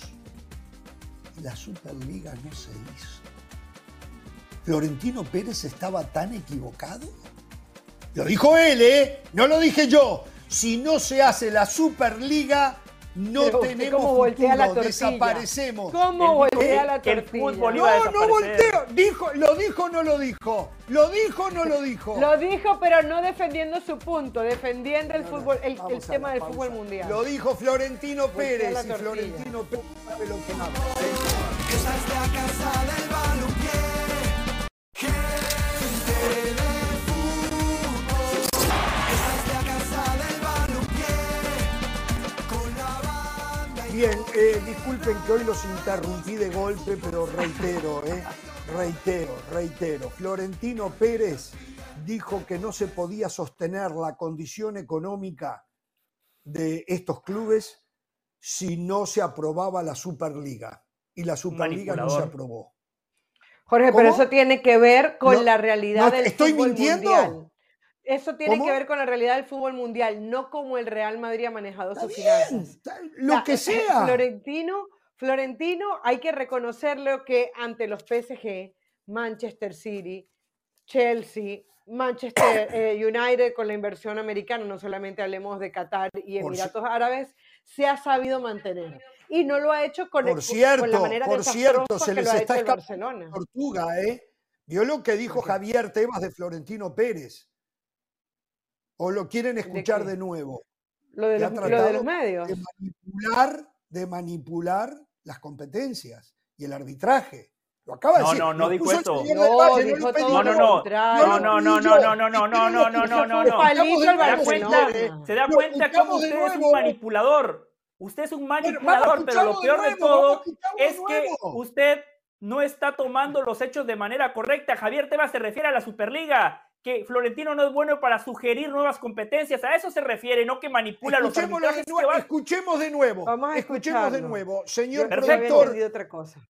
La Superliga no se hizo. Florentino Pérez estaba tan equivocado? Lo dijo él, ¿eh? No lo dije yo. Si no se hace la Superliga, no tenemos cómo futuro, la desaparecemos. ¿Cómo voltea la tortilla? no, no volteo. Dijo, ¿Lo dijo o no lo dijo? ¿Lo dijo o no lo dijo? Lo dijo, pero no defendiendo su punto, defendiendo el fútbol, el, tema del fútbol mundial. Lo dijo Florentino Pérez y Florentino Pérez sabe lo que Esa es la casa del eh, disculpen que hoy los interrumpí de golpe, pero reitero, eh, reitero, reitero. Florentino Pérez dijo que no se podía sostener la condición económica de estos clubes si no se aprobaba la Superliga. Y la Superliga no se aprobó. Jorge, pero eso tiene que ver con la realidad del ¿Estoy mintiendo? Eso tiene que ver con la realidad del fútbol mundial, no como el Real Madrid ha manejado sus finanzas. Lo que sea. [laughs] Florentino, Florentino, hay que reconocerle que ante los PSG, Manchester City, Chelsea, Manchester [coughs] eh, United con la inversión americana, no solamente hablemos de Qatar y Emiratos Árabes, se ha sabido mantener. Y no lo ha hecho con, por cierto, la manera por cierto, se les está escapando Tortuga, ¿eh? Vio lo que dijo Javier Tebas de Florentino Pérez ¿O lo quieren escuchar de, nuevo? Lo de, los, medios. De manipular, de manipular las competencias y el arbitraje. Lo acaba de decir. No, no, no dijo esto. No, dijo no, no, no, no, no, no, no, no, no, no, no, no, no, no, no. Se da cuenta, se da cuenta cómo usted es un manipulador. Usted es un manipulador, pero lo peor de todo es que usted no está tomando los hechos de manera correcta. Javier Tebas se refiere a la Superliga que Florentino no es bueno para sugerir nuevas competencias. A eso se refiere, no que manipula los arbitrajes. De nuevo, Escuchemos de nuevo. Vamos a escuchemos de nuevo. Señor productor. Otra cosa.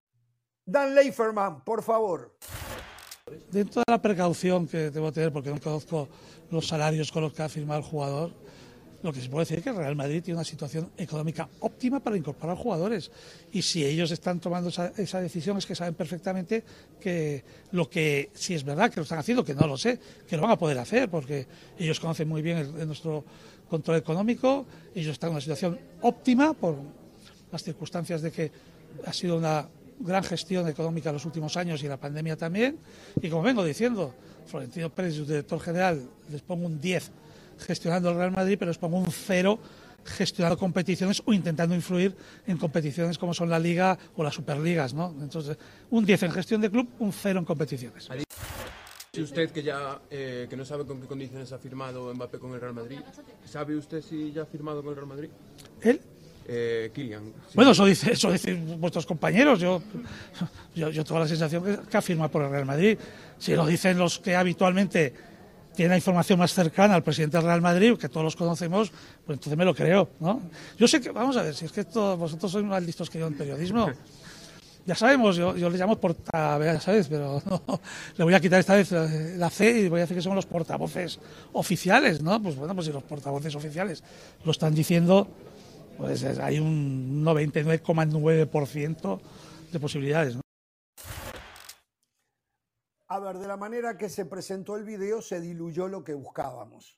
Dan Leiferman, por favor. Dentro de la precaución que debo tener, porque no conozco los salarios con los que ha firmado el jugador, lo que se puede decir es que Real Madrid tiene una situación económica óptima para incorporar jugadores. Y si ellos están tomando esa, decisión es que saben perfectamente que lo que, si es verdad que lo están haciendo, que no lo sé, que lo van a poder hacer, porque ellos conocen muy bien nuestro control económico, ellos están en una situación óptima por las circunstancias de que ha sido una gran gestión económica en los últimos años y la pandemia también. Y como vengo diciendo, Florentino Pérez, su director general, les pongo un 10 gestionando el Real Madrid, pero les pongo un cero gestionando competiciones o intentando influir en competiciones como son la Liga o las Superligas, ¿no? Entonces, un 10 en gestión de club, un cero en competiciones. Si usted que ya eh, que no sabe con qué condiciones ha firmado Mbappé con el Real Madrid, ¿sabe usted si ya ha firmado con el Real Madrid? ¿Él? Eh, Kylian. Bueno, eso dice, eso dicen vuestros compañeros. Yo, yo, yo tengo la sensación que, que ha firmado por el Real Madrid. Si lo dicen los que habitualmente tiene la información más cercana al presidente del Real Madrid, que todos los conocemos, pues entonces me lo creo, ¿no? Yo sé que, vamos a ver, si es que todos vosotros sois más listos que yo en periodismo. [laughs] Ya sabemos, yo, yo le llamo portavoz, sabes, pero [laughs] no, le voy a quitar esta vez la C y voy a decir que son los portavoces oficiales, ¿no? Pues bueno, pues si los portavoces oficiales lo están diciendo, pues hay un 99,9% de posibilidades, ¿no? A ver, de la manera que se presentó el video se diluyó lo que buscábamos.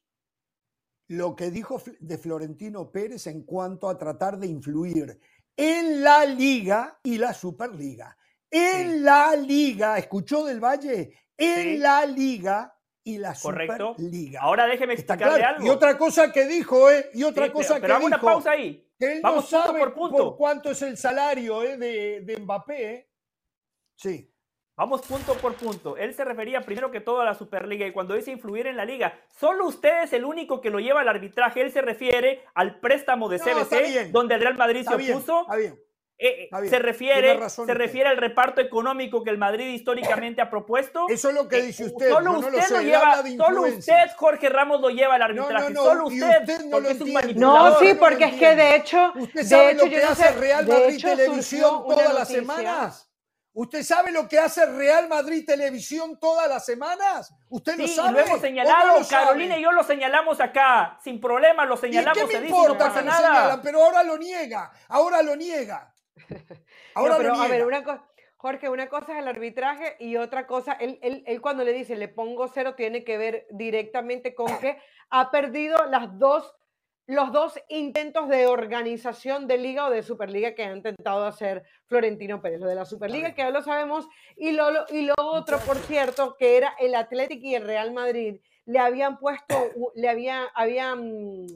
Lo que dijo de Florentino Pérez en cuanto a tratar de influir en la liga y la Superliga. En la liga, ¿escuchó del Valle? En la liga y la Correcto. Superliga. Ahora déjeme explicarle algo. Y otra cosa que dijo, ¿eh? Y otra cosa pero, que una pausa ahí. Que él Vamos no sabe por, punto. cuánto es el salario ¿eh? de, de Mbappé. ¿eh? Sí. Vamos punto por punto. Él se refería primero que todo a la Superliga y cuando dice influir en la liga, solo usted es el único que lo lleva al arbitraje. Él se refiere al préstamo de CBC, donde el Real Madrid se opuso. Eh, eh, se refiere, se refiere al reparto económico que el Madrid históricamente ha propuesto. Eso es lo que dice usted. Solo usted lo, lleva, solo usted, Jorge Ramos, lo lleva al arbitraje. solo usted, porque es un manipulador. No, sí, porque es que de hecho, ¿Usted sabe lo que hace Real Madrid Televisión todas las semanas? ¿Usted sabe lo que hace Real Madrid Televisión todas las semanas? ¿Usted lo sabe? lo hemos señalado, Carolina y yo lo señalamos acá, sin problema lo señalamos. ¿Y qué me importa no que nada. Señalan, pero ahora lo niega, ahora lo niega. [laughs] Ahora lo niega. A ver, una cosa. Jorge, una cosa es el arbitraje y otra cosa, él, él, cuando le dice le pongo cero, tiene que ver directamente con que ha perdido las dos, los dos intentos de organización de liga o de Superliga que ha intentado hacer Florentino Pérez. Lo de la Superliga, que ya lo sabemos, y lo, y lo otro, por cierto, que era el Atlético y el Real Madrid, le habían puesto, [coughs] le habían, habían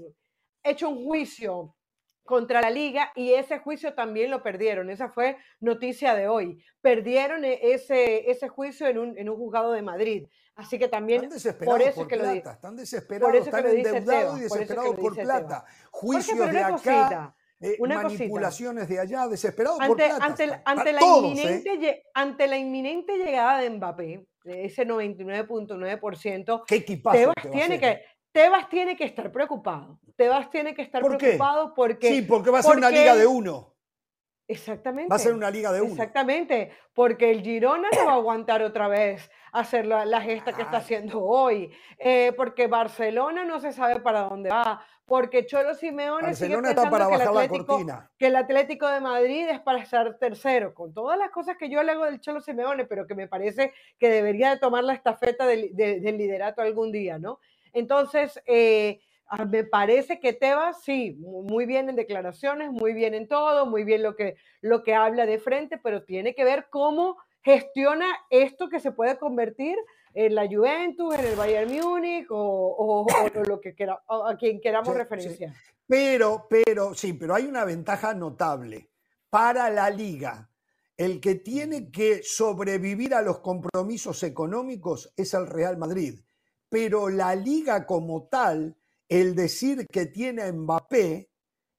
hecho un juicio contra la liga y ese juicio también lo perdieron. Esa fue noticia de hoy. Perdieron e, ese, ese juicio en un, en un juzgado de Madrid. Así que también por eso que plata, lo están desesperados, están endeudados y desesperados por, plata. Juicios de acá, eh, manipulaciones de allá, desesperados por plata. Ante, ante, la ¿eh? inminente, ante la inminente llegada de Mbappé, ese 99.9%, ¿qué equipazo tiene que Tebas tiene que estar preocupado. Tebas tiene que estar preocupado porque. Sí, porque va a ser una liga de uno. Exactamente. Va a ser una liga de uno. Exactamente, porque el Girona no va a aguantar otra vez hacer la, gesta que está haciendo hoy, eh, porque Barcelona no se sabe para dónde va, porque Cholo Simeone sigue pensando para que, el Atlético, que el Atlético de Madrid es para ser tercero, con todas las cosas que yo le hago del Cholo Simeone, pero que me parece que debería de tomar la estafeta del liderato algún día, ¿no? Entonces, eh, ah, me parece que Tebas, sí, muy bien en declaraciones, muy bien en todo, muy bien lo que, lo que habla de frente, pero tiene que ver cómo gestiona esto que se puede convertir en la Juventus, en el Bayern Múnich o, lo que quiera, a quien queramos referenciar. Pero, pero, sí, pero hay una ventaja notable para la liga. El que tiene que sobrevivir a los compromisos económicos es el Real Madrid pero la liga como tal, el decir que tiene a Mbappé,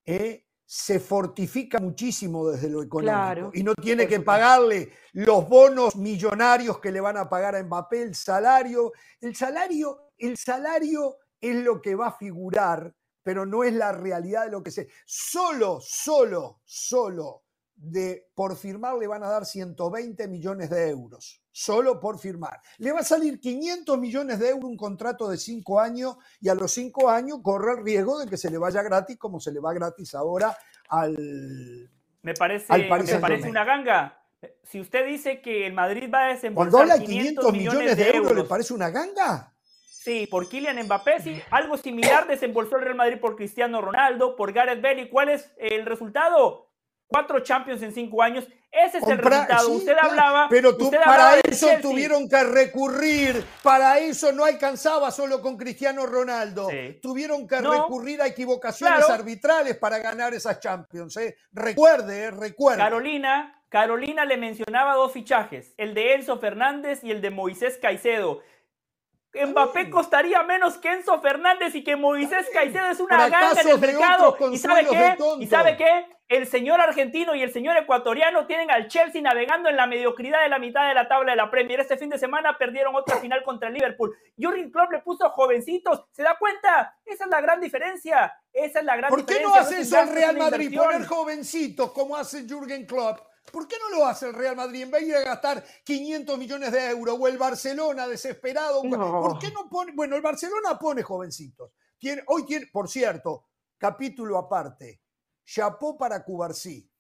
eh, se fortifica muchísimo desde lo económico y no tiene que pagarle los bonos millonarios que le van a pagar a Mbappé, el salario, el salario, el salario es lo que va a figurar, pero no es la realidad de lo que se. Solo, solo, solo de por firmar le van a dar 120 millones de euros, solo por firmar. Le va a salir 500 millones de euros un contrato de 5 años y a los 5 años corre el riesgo de que se le vaya gratis como se le va gratis ahora al... Me parece, me parece una ganga. Si usted dice que el Madrid va a desembolsar Cuando 500, millones, de, euros, ¿le parece una ganga? Sí, por Kylian Mbappé, sí. Algo similar desembolsó el Real Madrid por Cristiano Ronaldo, por Gareth Bale. ¿Y cuál es el resultado? cuatro Champions en cinco años. Ese es el resultado. usted hablaba. Pero tú, para eso tuvieron que recurrir. Para eso no alcanzaba solo con Cristiano Ronaldo. Tuvieron que recurrir a equivocaciones arbitrales para ganar esas Champions. ¿eh? Recuerde, eh, recuerde. Carolina, Carolina le mencionaba dos fichajes: el de Enzo Fernández y el de Moisés Caicedo. Mbappé costaría menos que Enzo Fernández y que Moisés Caicedo es una ganga en el mercado. ¿Y sabe qué? ¿Y sabe qué? El señor argentino y el señor ecuatoriano tienen al Chelsea navegando en la mediocridad de la mitad de la tabla de la Premier. Este fin de semana perdieron otra final contra el Liverpool. Jurgen Klopp le puso jovencitos. ¿Se da cuenta? Esa es la gran diferencia. Esa es la gran diferencia. ¿Por qué no hace eso el Real Madrid? Poner jovencitos como hace Jürgen Klopp. ¿Por qué no lo hace el Real Madrid en vez de gastar 500 millones de euros o el Barcelona desesperado? ¿Por qué no pone? Bueno, el Barcelona pone jovencitos. Tiene, hoy tiene, por cierto, capítulo aparte Chapó para Cubarsí.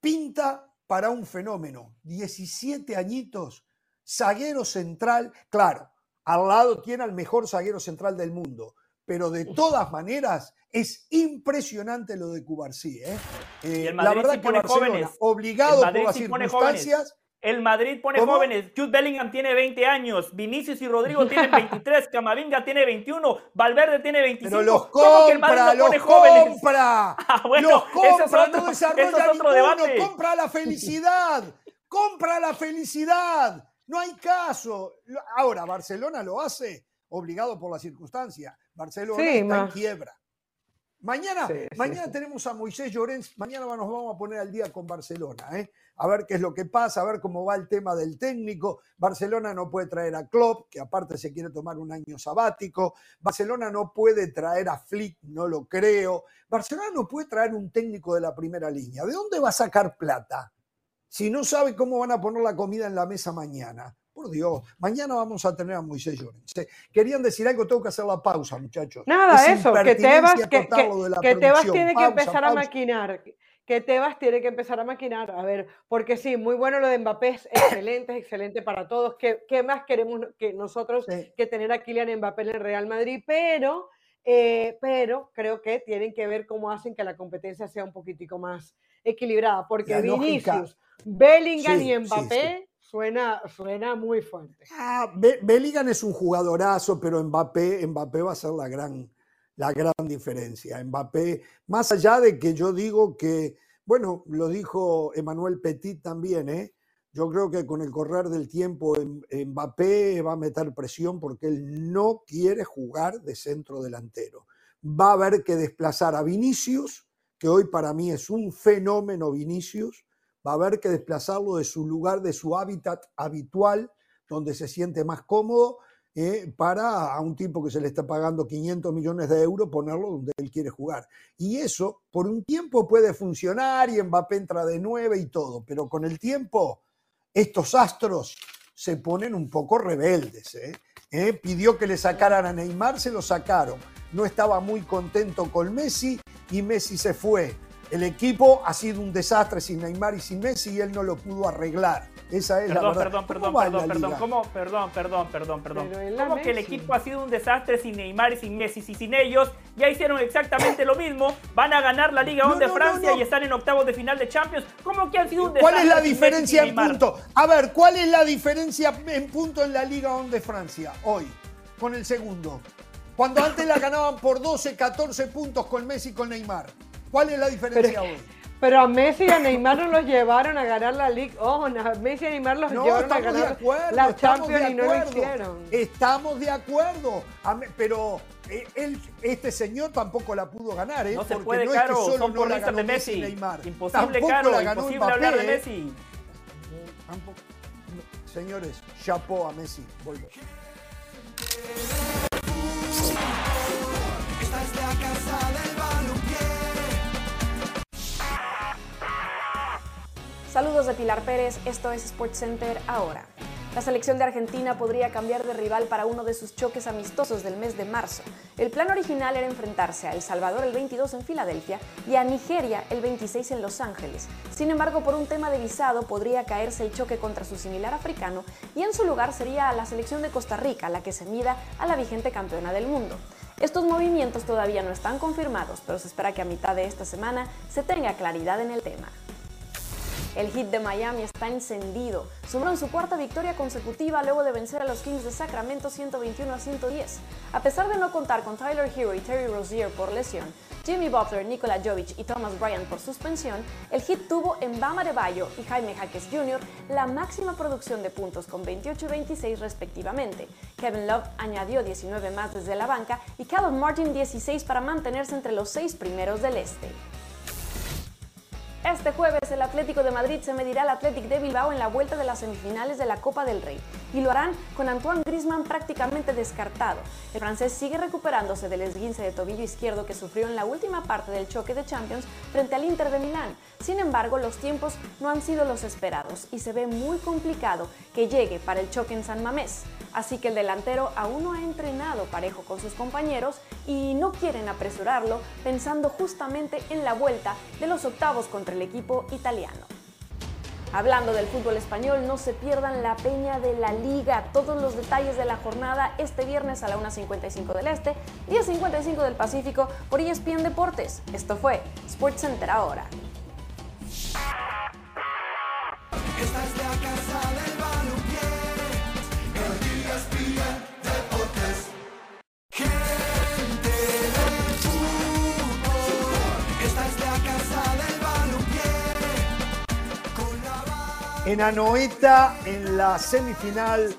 Pinta para un fenómeno. 17 añitos, zaguero central. Claro, al lado tiene al mejor zaguero central del mundo. Pero de todas maneras, es impresionante lo de Cubarsí. ¿eh? eh la verdad que Barcelona, obligado por las circunstancias, el Madrid pone jóvenes. Jude Bellingham tiene 20 años. Vinicius y Rodrigo tienen 23. [laughs] Camavinga tiene 21. Valverde tiene 25. Pero los compra, los compra. [laughs] Ah, los compra, no [laughs] desarrolla ninguno. Compra la felicidad. compra la felicidad. No hay caso. Ahora, Barcelona lo hace obligado por la circunstancia. Barcelona está en quiebra. Mañana, mañana tenemos a Moisés Llorens, mañana nos vamos a poner al día con Barcelona, ¿eh? a ver qué es lo que pasa, a ver cómo va el tema del técnico. Barcelona no puede traer a Klopp, que aparte se quiere tomar un año sabático. Barcelona no puede traer a Flick, no lo creo. Barcelona no puede traer un técnico de la primera línea. ¿De dónde va a sacar plata? Si no sabe cómo van a poner la comida en la mesa mañana. Por Dios, mañana vamos a tener a Moisés Llorens. Querían decir algo, tengo que hacer la pausa, muchachos. Nada, eso, que Tebas, que, que, Tebas tiene que empezar a maquinar que Tebas tiene que empezar a maquinar. A ver, porque sí, muy bueno lo de Mbappé, es [coughs] excelente, es excelente para todos. ¿Qué, qué más queremos que nosotros que tener a Kylian Mbappé en el Real Madrid? Pero, eh, pero creo que tienen que ver cómo hacen que la competencia sea un poquitico más equilibrada, porque Vinicius, Bellingham y Mbappé Suena, suena muy fuerte. Ah, es un jugadorazo, pero Mbappé, Mbappé va a ser la gran, la gran diferencia. Mbappé, más allá de que yo digo que, bueno, lo dijo Emmanuel Petit también, ¿eh? Yo creo que con el correr del tiempo Mbappé va a meter presión porque él no quiere jugar de centro delantero. Va a haber que desplazar a Vinicius, que hoy para mí es un fenómeno Vinicius, va a haber que desplazarlo de su lugar, de su hábitat habitual, donde se siente más cómodo, eh, para a un tipo que se le está pagando 500 millones de euros ponerlo donde él quiere jugar. Y eso por un tiempo puede funcionar y Mbappé entra de nueve y todo, pero con el tiempo estos astros se ponen un poco rebeldes. ¿eh? ¿Eh? Pidió que le sacaran a Neymar, se lo sacaron. No estaba muy contento con Messi y Messi se fue. El equipo ha sido un desastre sin Neymar y sin Messi y él no lo pudo arreglar. Esa es la verdad. Perdón, perdón, perdón, perdón, ¿cómo? Perdón, perdón, perdón, perdón. ¿Cómo que el equipo ha sido un desastre sin Neymar y sin Messi? Y sin ellos ya hicieron exactamente lo mismo. Van a ganar la Liga 1 de Francia y están en octavos de final de Champions. ¿Cómo que han sido un desastre? ¿Cuál es la diferencia en punto? A ver, ¿cuál es la diferencia en punto en la Liga 1 de Francia hoy con el segundo? Cuando antes la ganaban por 12, 14 puntos con Messi y con Neymar. ¿Cuál es la diferencia hoy? Pero a Messi y a Neymar no los llevaron a ganar la Liga. Oh, a Messi y a Neymar los llevaron a ganar la Champions y no lo hicieron. Estamos de acuerdo. Pero eh, él, este señor tampoco la pudo ganar, ¿eh? No se puede, no Caro, es que solo son no de Messi. Neymar. Imposible, Caro, imposible hablar de ¿eh? Messi. Señores, chapó a Messi. Volvemos. Esta es la casa del Saludos de Pilar Pérez, esto es SportsCenter ahora. La selección de Argentina podría cambiar de rival para uno de sus choques amistosos del mes de marzo. El plan original era enfrentarse a El Salvador el 22 en Filadelfia y a Nigeria el 26 en Los Ángeles. Sin embargo, por un tema de visado podría caerse el choque contra su similar africano y en su lugar sería la selección de Costa Rica la que se mida a la vigente campeona del mundo. Estos movimientos todavía no están confirmados, pero se espera que a mitad de esta semana se tenga claridad en el tema. El hit de Miami está encendido. Sumaron su cuarta victoria consecutiva luego de vencer a los Kings de Sacramento 121 a 110. A pesar de no contar con Tyler Hero y Terry Rozier por lesión, Jimmy Butler, Nikola Jovic y Thomas Bryant por suspensión, el hit tuvo en Bama de Bayo y Jaime Jaques Jr. la máxima producción de puntos con 28 y 26 respectivamente. Kevin Love añadió 19 más desde la banca y Callum Martin 16 para mantenerse entre los seis primeros del este. Este jueves el Atlético de Madrid se medirá al Athletic de Bilbao en la vuelta de las semifinales de la Copa del Rey y lo harán con Antoine Griezmann prácticamente descartado. El francés sigue recuperándose del esguince de tobillo izquierdo que sufrió en la última parte del choque de Champions frente al Inter de Milán. Sin embargo, los tiempos no han sido los esperados y se ve muy complicado que llegue para el choque en San Mamés. Así que el delantero aún no ha entrenado parejo con sus compañeros y no quieren apresurarlo pensando justamente en la vuelta de los octavos contra el equipo italiano. Hablando del fútbol español, no se pierdan la peña de la liga. Todos los detalles de la jornada este viernes a la 1.55 del Este, 10.55 del Pacífico por ESPN Deportes. Esto fue SportsCenter ahora. En Anoeta en la semifinal,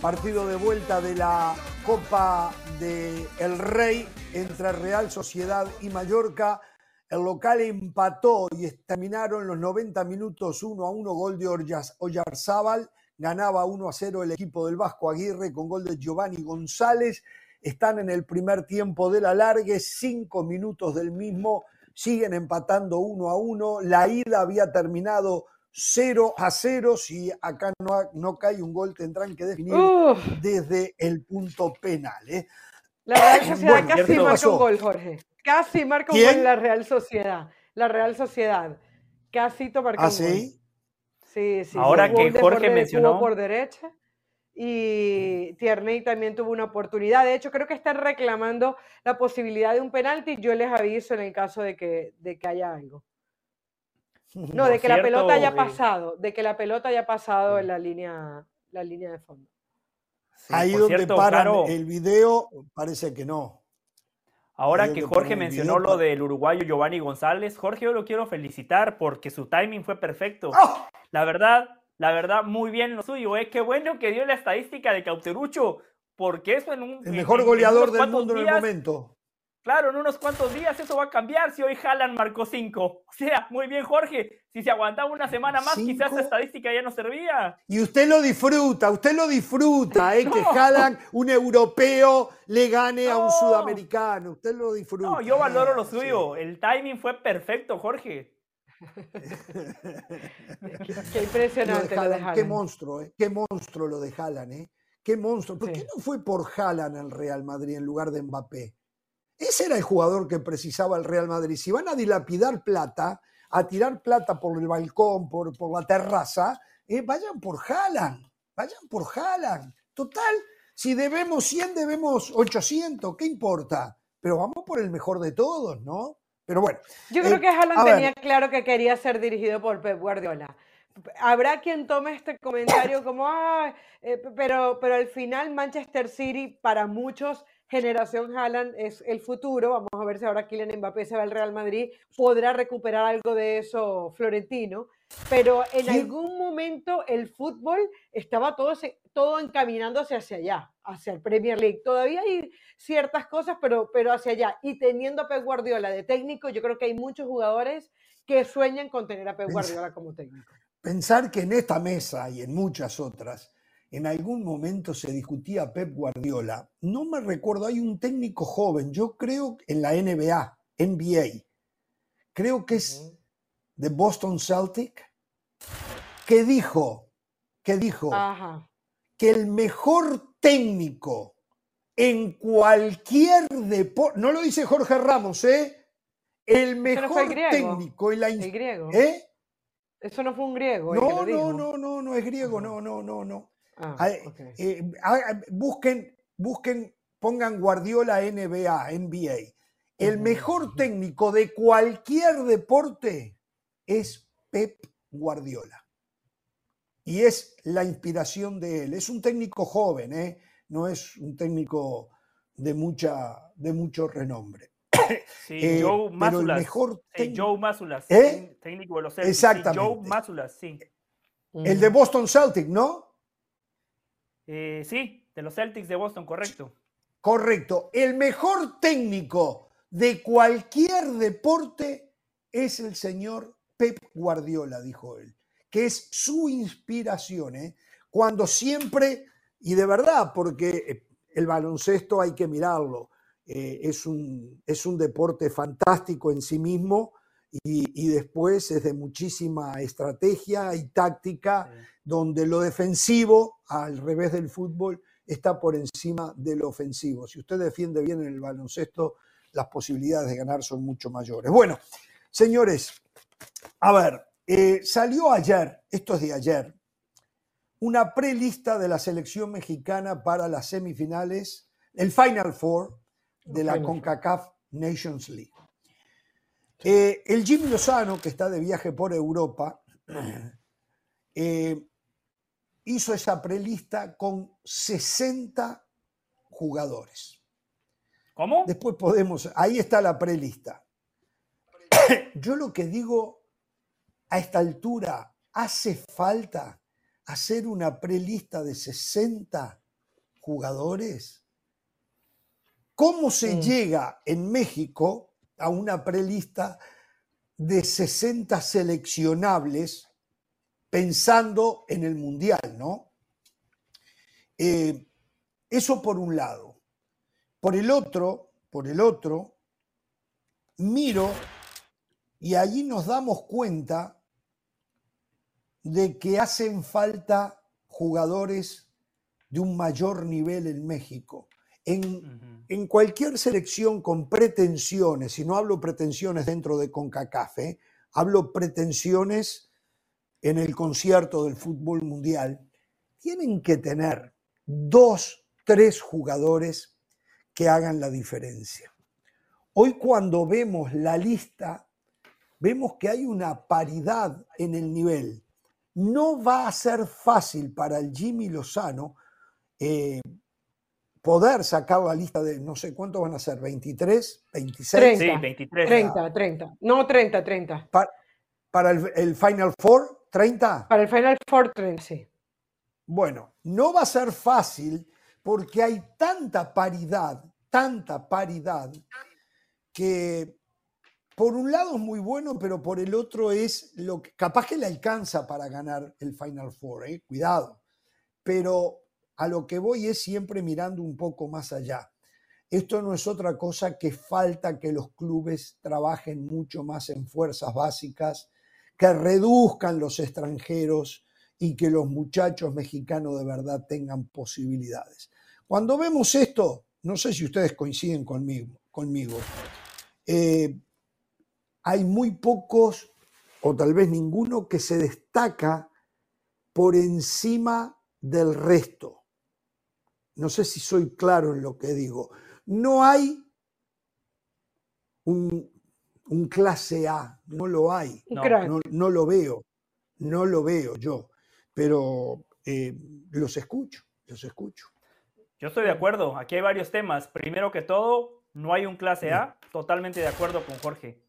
partido de vuelta de la Copa del El Rey entre Real Sociedad y Mallorca. El local empató y terminaron los 90 minutos 1 a 1, gol de Oyarzábal. Ganaba 1 a 0 el equipo del Vasco Aguirre con gol de Giovanni González. Están en el primer tiempo de la largue, 5 minutos del mismo. Siguen empatando 1 a 1. La ida había terminado 0 a 0. Si acá no, no cae un gol, tendrán que definir desde el punto penal. ¿eh? La Real Sociedad [coughs] casi marca un gol, Jorge. Casi marca un gol la Real Sociedad. La Real Sociedad. Casito marcó ¿Ah, sí? Sí, sí. Ahora que Jorge mencionó. Por derecha y Tierney también tuvo una oportunidad. De hecho, creo que están reclamando la posibilidad de un penalti. Yo les aviso en el caso de que, de que haya algo. [laughs] No, de que la pelota haya pasado, de que la pelota haya pasado en la línea, la línea de fondo. Ahí donde paran el video, parece que no. Ahora que Jorge mencionó lo del uruguayo Giovanni González, Jorge, yo lo quiero felicitar porque su timing fue perfecto. ¡Oh! La verdad, la verdad, muy bien lo suyo. ¿eh? Qué bueno que dio la estadística de Cauterucho, porque eso en un. El mejor goleador del mundo en el momento. Claro, en unos cuantos días eso va a cambiar si hoy Haaland marcó cinco. O sea, muy bien, Jorge. Si se aguantaba una semana más, quizás esa estadística ya no servía. Y usted lo disfruta, usted lo disfruta, ¿eh? que [laughs] Haaland, un europeo, le gane a un sudamericano. Usted lo disfruta. No, yo valoro lo suyo. El timing fue perfecto, Jorge. qué, impresionante lo de Qué monstruo, ¿eh? Qué monstruo lo de Haaland, ¿eh? Qué monstruo. ¿Por qué no fue por Haaland al Real Madrid en lugar de Mbappé? Ese era el jugador que precisaba el Real Madrid. Si van a dilapidar plata, a tirar plata por el balcón, por, por la terraza, eh, vayan por Haaland. Vayan por Haaland. Total, si debemos 100, debemos 800. ¿Qué importa? Pero vamos por el mejor de todos, ¿no? Pero bueno. Yo creo eh, que Haaland tenía claro que quería ser dirigido por Pep Guardiola. Habrá quien tome este comentario como, ah, pero, pero al final Manchester City para muchos generación Haaland es el futuro. Vamos a ver si ahora Kylian Mbappé se va al Real Madrid, podrá recuperar algo de eso Florentino. Pero en algún momento el fútbol estaba todo, todo encaminándose hacia allá, hacia el Premier League. Todavía hay ciertas cosas, pero, pero hacia allá. Y teniendo a Pep Guardiola de técnico, yo creo que hay muchos jugadores que sueñan con tener a Pep Guardiola como técnico. Pensar que en esta mesa y en muchas otras, en algún momento se discutía Pep Guardiola. No me recuerdo, hay un técnico joven, yo creo en la NBA, NBA, creo que es de Boston Celtic, que dijo, que dijo que el mejor técnico en cualquier deporte, no lo dice Jorge Ramos, ¿eh? El mejor técnico en la el griego. ¿Eh? Eso no fue un griego. No, no, no, no, no es griego, no, no, no, no. Ah, eh, busquen, busquen, pongan Guardiola NBA, NBA. El mejor técnico de cualquier deporte es Pep Guardiola. Y es la inspiración de él. Es un técnico joven, ¿eh? no es un técnico de, mucha, de mucho renombre. [coughs] Sí, eh, Joe Masulas. Mejor Joe Masulas, técnico de los Celtics. Exactamente. Joe Masulas, sí. El de Boston Celtic, ¿no? Eh, sí, de los Celtics de Boston, correcto. Correcto. El mejor técnico de cualquier deporte es el señor Pep Guardiola, dijo él, que es su inspiración, ¿eh? cuando siempre, y de verdad, porque el baloncesto hay que mirarlo, eh, es, un, es, un, deporte fantástico en sí mismo y, después es de muchísima estrategia y táctica, donde lo defensivo, al revés del fútbol, está por encima de lo ofensivo. Si usted defiende bien en el baloncesto, las posibilidades de ganar son mucho mayores. Bueno, señores, a ver, eh, salió ayer, esto es de ayer, una prelista de la selección mexicana para las semifinales, el Final Four de la CONCACAF Nations League. Eh, el Jimmy Lozano, que está de viaje por Europa, [clears throat] eh, hizo esa prelista con 60 jugadores. ¿Cómo? Después podemos, ahí está la prelista. [coughs] Yo lo que digo, a esta altura, hace falta hacer una prelista de 60 jugadores. ¿Cómo se mm. llega en México a una prelista de 60 seleccionables pensando en el Mundial, ¿no? Eh, eso por un lado. Por el otro, por el otro, miro y allí nos damos cuenta de que hacen falta jugadores de un mayor nivel en México. En, cualquier selección con pretensiones, y no hablo pretensiones dentro de CONCACAF, ¿eh? hablo pretensiones en el concierto del fútbol mundial, tienen que tener dos, tres jugadores que hagan la diferencia. Hoy cuando vemos la lista, vemos que hay una paridad en el nivel. No va a ser fácil para el Jimmy Lozano eh, poder sacar la lista de, no sé cuántos van a ser, 23, 26. 30, sí, 23. 30, 30. No, 30, 30. Para, el, Final Four, 30. Para el Final Four, 30, sí. Bueno, no va a ser fácil porque hay tanta paridad, tanta paridad, que por un lado es muy bueno, pero por el otro es lo que capaz que le alcanza para ganar el Final Four, ¿eh? cuidado. Pero a lo que voy es siempre mirando un poco más allá. Esto no es otra cosa que falta que los clubes trabajen mucho más en fuerzas básicas, que reduzcan los extranjeros y que los muchachos mexicanos de verdad tengan posibilidades. Cuando vemos esto, no sé si ustedes coinciden conmigo, conmigo eh, hay muy pocos, o tal vez ninguno, que se destaca por encima del resto no sé si soy claro en lo que digo. No hay un, clase A, no lo hay. No, lo veo, no lo veo yo, pero eh, los escucho, los escucho. Yo estoy de acuerdo, aquí hay varios temas. Primero que todo, no hay un clase A, totalmente de acuerdo con Jorge.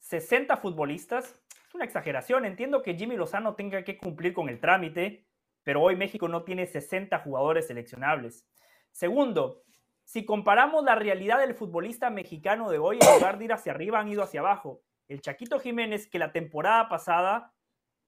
60 futbolistas, es una exageración, entiendo que Jimmy Lozano tenga que cumplir con el trámite, pero hoy México no tiene 60 jugadores seleccionables. Segundo, si comparamos la realidad del futbolista mexicano de hoy, en lugar de ir hacia arriba, han ido hacia abajo. El Chaquito Jiménez, que la temporada pasada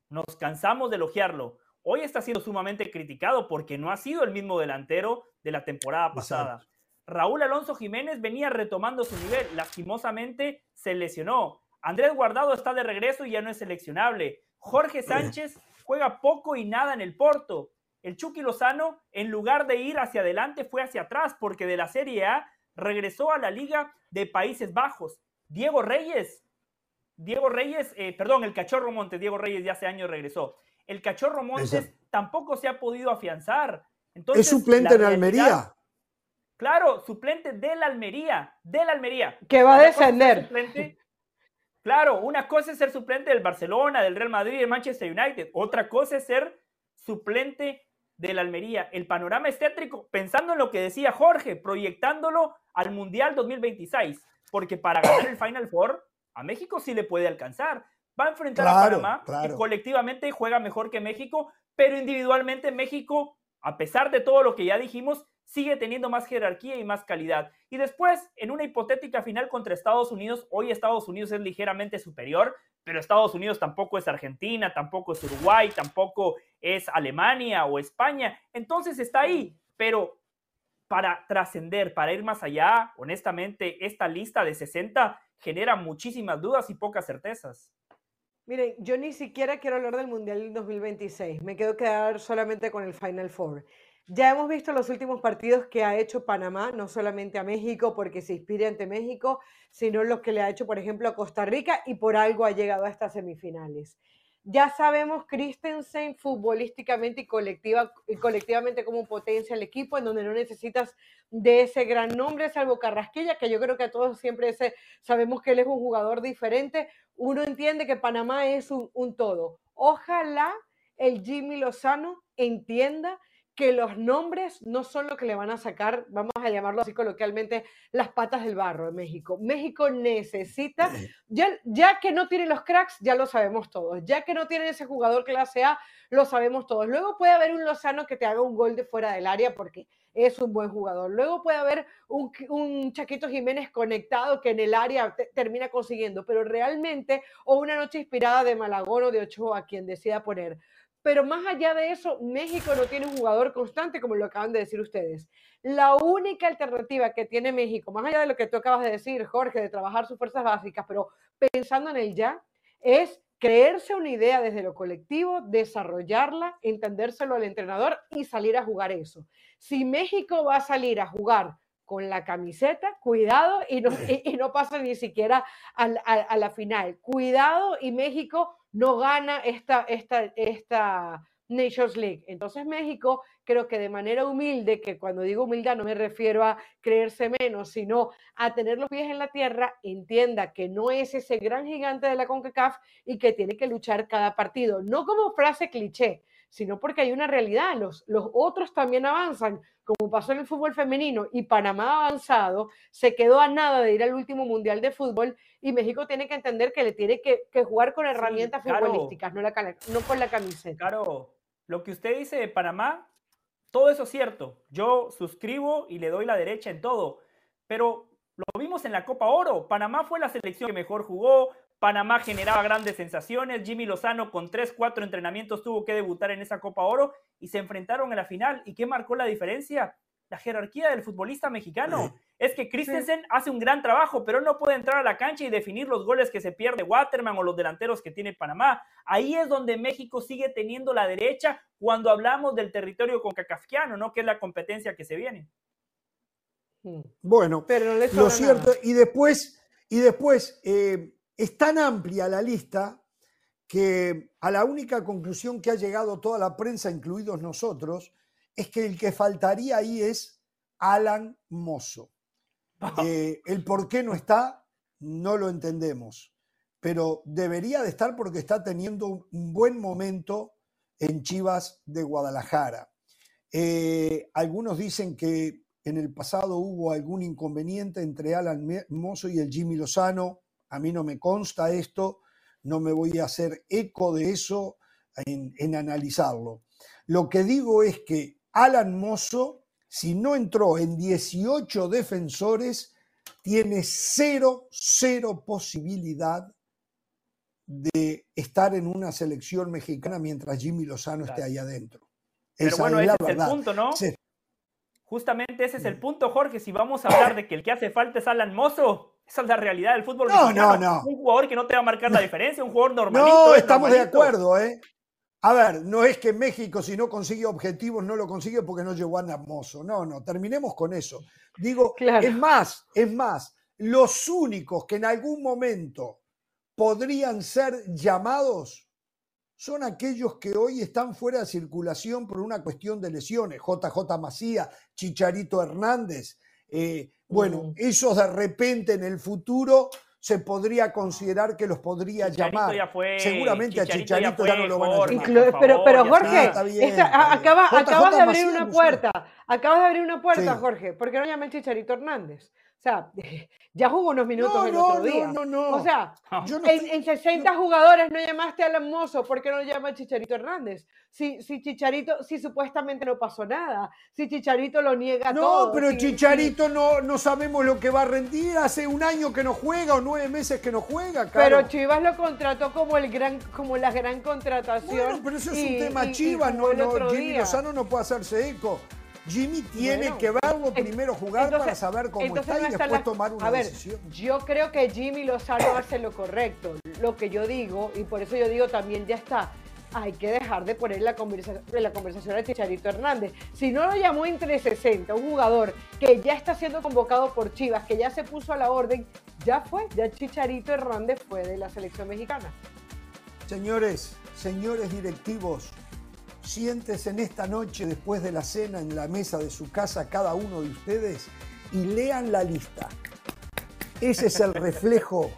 nos cansamos de elogiarlo, hoy está siendo sumamente criticado porque no ha sido el mismo delantero de la temporada pasada. Raúl Alonso Jiménez venía retomando su nivel, lastimosamente se lesionó. Andrés Guardado está de regreso y ya no es seleccionable. Jorge [clears throat] Sánchez juega poco y nada en el Porto. El Chucky Lozano, en lugar de ir hacia adelante, fue hacia atrás, porque de la Serie A regresó a la Liga de Países Bajos. Diego Reyes, Diego Reyes, eh, perdón, el Cachorro Montes, Diego Reyes ya hace años regresó. El Cachorro Montes tampoco se ha podido afianzar. Entonces, es suplente en Almería. Claro, suplente del Almería, del Almería. Que va a descender. Claro, una cosa es ser suplente del Barcelona, del Real Madrid, del Manchester United. Otra cosa es ser suplente del Almería. El panorama es pensando en lo que decía Jorge, proyectándolo al Mundial 2026, porque para ganar el Final Four, a México sí le puede alcanzar. Va a enfrentar a Panamá, que colectivamente juega mejor que México, pero individualmente México, a pesar de todo lo que ya dijimos, sigue teniendo más jerarquía y más calidad. Y después, en una hipotética final contra Estados Unidos, hoy Estados Unidos es ligeramente superior, pero Estados Unidos tampoco es Argentina, tampoco es Uruguay, tampoco es Alemania o España. Entonces está ahí, pero para trascender, para ir más allá, honestamente, esta lista de 60 genera muchísimas dudas y pocas certezas. Miren, yo ni siquiera quiero hablar del Mundial 2026, me quedo quedar solamente con el Final Four. Ya hemos visto los últimos partidos que ha hecho Panamá, no solamente a México porque se inspira ante México, sino los que le ha hecho, por ejemplo, a Costa Rica y por algo ha llegado a estas semifinales. Ya sabemos Christensen futbolísticamente y, colectiva, y colectivamente como potencia el equipo, en donde no necesitas de ese gran nombre, salvo Carrasquilla, que yo creo que a todos siempre ese, sabemos que él es un jugador diferente. Uno entiende que Panamá es un, un todo. Ojalá el Jimmy Lozano entienda que los nombres no son lo que le van a sacar, vamos a llamarlo así coloquialmente, las patas del barro de México. México necesita, ya, ya que no tiene los cracks, ya lo sabemos todos, ya que no tiene ese jugador clase A, lo sabemos todos. Luego puede haber un Lozano que te haga un gol de fuera del área porque es un buen jugador. Luego puede haber un, un Chaquito Jiménez conectado que en el área termina consiguiendo, pero realmente, o una noche inspirada de Malagón o de Ochoa, quien decida poner pero más allá de eso, México no tiene un jugador constante, como lo acaban de decir ustedes. La única alternativa que tiene México, más allá de lo que tú acabas de decir, Jorge, de trabajar sus fuerzas básicas, pero pensando en el ya, es creerse una idea desde lo colectivo, desarrollarla, entendérselo al entrenador y salir a jugar eso. Si México va a salir a jugar con la camiseta, cuidado, y no, [laughs] y, no pasa ni siquiera a, a, la final. Cuidado, y México no gana esta, esta, esta Nations League. Entonces México creo que de manera humilde, que cuando digo humildad no me refiero a creerse menos, sino a tener los pies en la tierra, entienda que no es ese gran gigante de la CONCACAF y que tiene que luchar cada partido, no como frase cliché, sino porque hay una realidad, los, los otros también avanzan, como pasó en el fútbol femenino y Panamá ha avanzado, se quedó a nada de ir al último mundial de fútbol y México tiene que entender que le tiene que, jugar con herramientas futbolísticas, no, la, no con la camiseta. Claro, lo que usted dice de Panamá todo eso es cierto. Yo suscribo y le doy la derecha en todo. Pero lo vimos en la Copa Oro. Panamá fue la selección que mejor jugó. Panamá generaba grandes sensaciones. Jimmy Lozano con 3, 4 entrenamientos tuvo que debutar en esa Copa Oro y se enfrentaron en la final. ¿Y qué marcó la diferencia? La jerarquía del futbolista mexicano es que Christensen hace un gran trabajo, pero no puede entrar a la cancha y definir los goles que se pierde Waterman o los delanteros que tiene Panamá. Ahí es donde México sigue teniendo la derecha cuando hablamos del territorio concacafquiano, ¿no? Que es la competencia que se viene. Hmm. Bueno, pero lo cierto, y después, y después eh, es tan amplia la lista que a la única conclusión que ha llegado toda la prensa, incluidos nosotros, es que el que faltaría ahí es Alan Mozo. Eh, el por qué no está, no lo entendemos, pero debería de estar porque está teniendo un buen momento en Chivas de Guadalajara. Eh, algunos dicen que en el pasado hubo algún inconveniente entre Alan Mozo y el Jimmy Lozano. A mí no me consta esto, no me voy a hacer eco de eso en, en analizarlo. Lo que digo es que Alan Mozo si no entró en 18 defensores, tiene cero, cero posibilidad de estar en una selección mexicana mientras Jimmy Lozano esté ahí adentro. Pero bueno, ese es el punto, ¿no? Justamente ese es el punto, Jorge. Si vamos a hablar de que el que hace falta es Alan Mozo, esa es la realidad del fútbol no, mexicano. No, no. Un jugador que no te va a marcar la diferencia, un jugador normalito. No, estamos de acuerdo, ¿eh? A ver, no es que México si no consigue objetivos no lo consigue porque no llegó a Namoso. No, no, terminemos con eso. Digo, es más, es más, los únicos que en algún momento podrían ser llamados son aquellos que hoy están fuera de circulación por una cuestión de lesiones. JJ Macía, Chicharito Hernández. Eh, bueno, mm. esos de repente en el futuro se podría considerar que los podría llamar. Seguramente a Chicharito ya, no lo van a llamar. pero, pero Jorge, acabas de abrir una puerta. Acabas de abrir una puerta, Jorge. ¿Por qué no llaman Chicharito Hernández? O sea, [laughs] ya jugó unos minutos el otro día. No, no, no. O sea, en, 60 jugadores no llamaste a Alan Mozo, ¿por qué no llama Chicharito Hernández? Si, si Chicharito, si supuestamente no pasó nada, si Chicharito lo niega todo. No, pero Chicharito No, no sabemos lo que va a rendir. Hace un año que no juega o nueve meses que no juega. Pero Chivas lo contrató como el gran, como la gran contratación. Bueno, pero eso es un tema Chivas, no, no, Jimmy Lozano no puede hacerse eco. Jimmy tiene que verlo primero jugar para saber cómo está y después tomar una a ver, decisión. Yo creo que Jimmy Lozano hace lo correcto. Lo que yo digo, y por eso yo digo también ya está. Hay que dejar de poner la conversación, la conversación de Chicharito Hernández. Si no lo llamó entre 60, un jugador que ya está siendo convocado por Chivas, que ya se puso a la orden, ya fue, ya Chicharito Hernández fue de la selección mexicana. Señores, señores directivos, Siéntese en esta noche después de la cena en la mesa de su casa cada uno de ustedes y lean la lista. Ese es el reflejo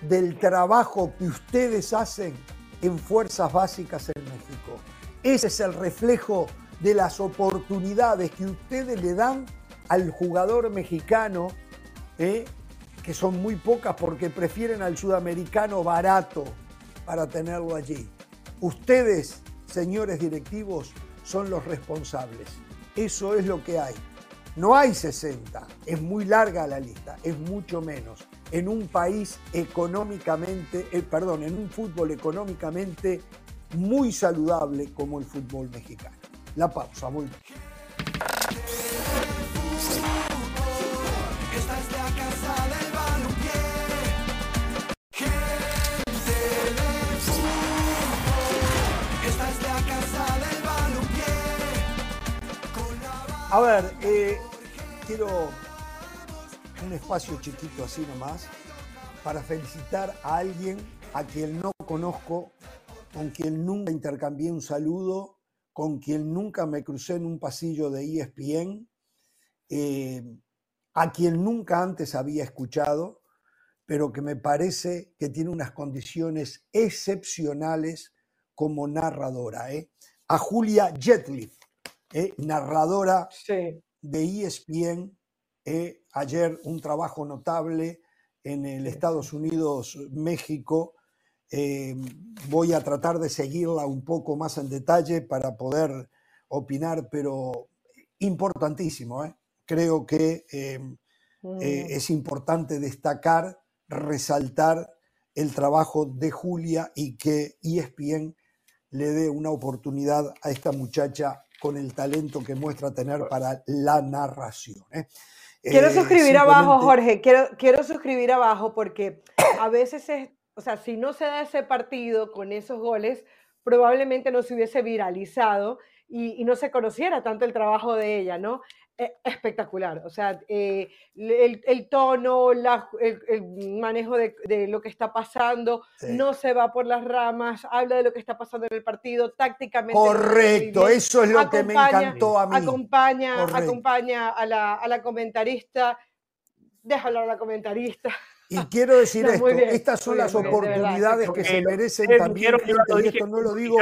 del trabajo que ustedes hacen en Fuerzas Básicas en México. Ese es el reflejo de las oportunidades que ustedes le dan al jugador mexicano, ¿eh? que son muy pocas porque prefieren al sudamericano barato para tenerlo allí. Ustedes señores directivos, son los responsables. Eso es lo que hay. No hay 60, es muy larga la lista, es mucho menos. En un país económicamente, eh, perdón, en un fútbol económicamente muy saludable como el fútbol mexicano. La pausa, muy A ver, eh, quiero un espacio chiquito así nomás para felicitar a alguien a quien no conozco, con quien nunca intercambié un saludo, con quien nunca me crucé en un pasillo de ESPN, eh, a quien nunca antes había escuchado, pero que me parece que tiene unas condiciones excepcionales como narradora. ¿eh? A Julia Jetliff, ¿eh? narradora de ESPN, ayer un trabajo notable en el Estados Unidos, México, eh, voy a tratar de seguirla un poco más en detalle para poder opinar, pero importantísimo. ¿eh? Creo que eh, es importante destacar, resaltar el trabajo de Julia y que ESPN le dé una oportunidad a esta muchacha con el talento que muestra tener para la narración. Quiero suscribir abajo, Jorge, quiero, quiero suscribir abajo porque a veces es o sea, si no se da ese partido con esos goles, probablemente no se hubiese viralizado y, no se conociera tanto el trabajo de ella, ¿no? E, espectacular, o sea, eh, el, tono, el, manejo de, lo que está pasando, no se va por las ramas, habla de lo que está pasando en el partido, tácticamente. Correcto, eso es lo que me encantó a mí. Acompaña, acompaña a la, a la comentarista, deja hablar a la comentarista. Y quiero decir [laughs] esto, estas son las oportunidades que se merecen también, y esto no lo digo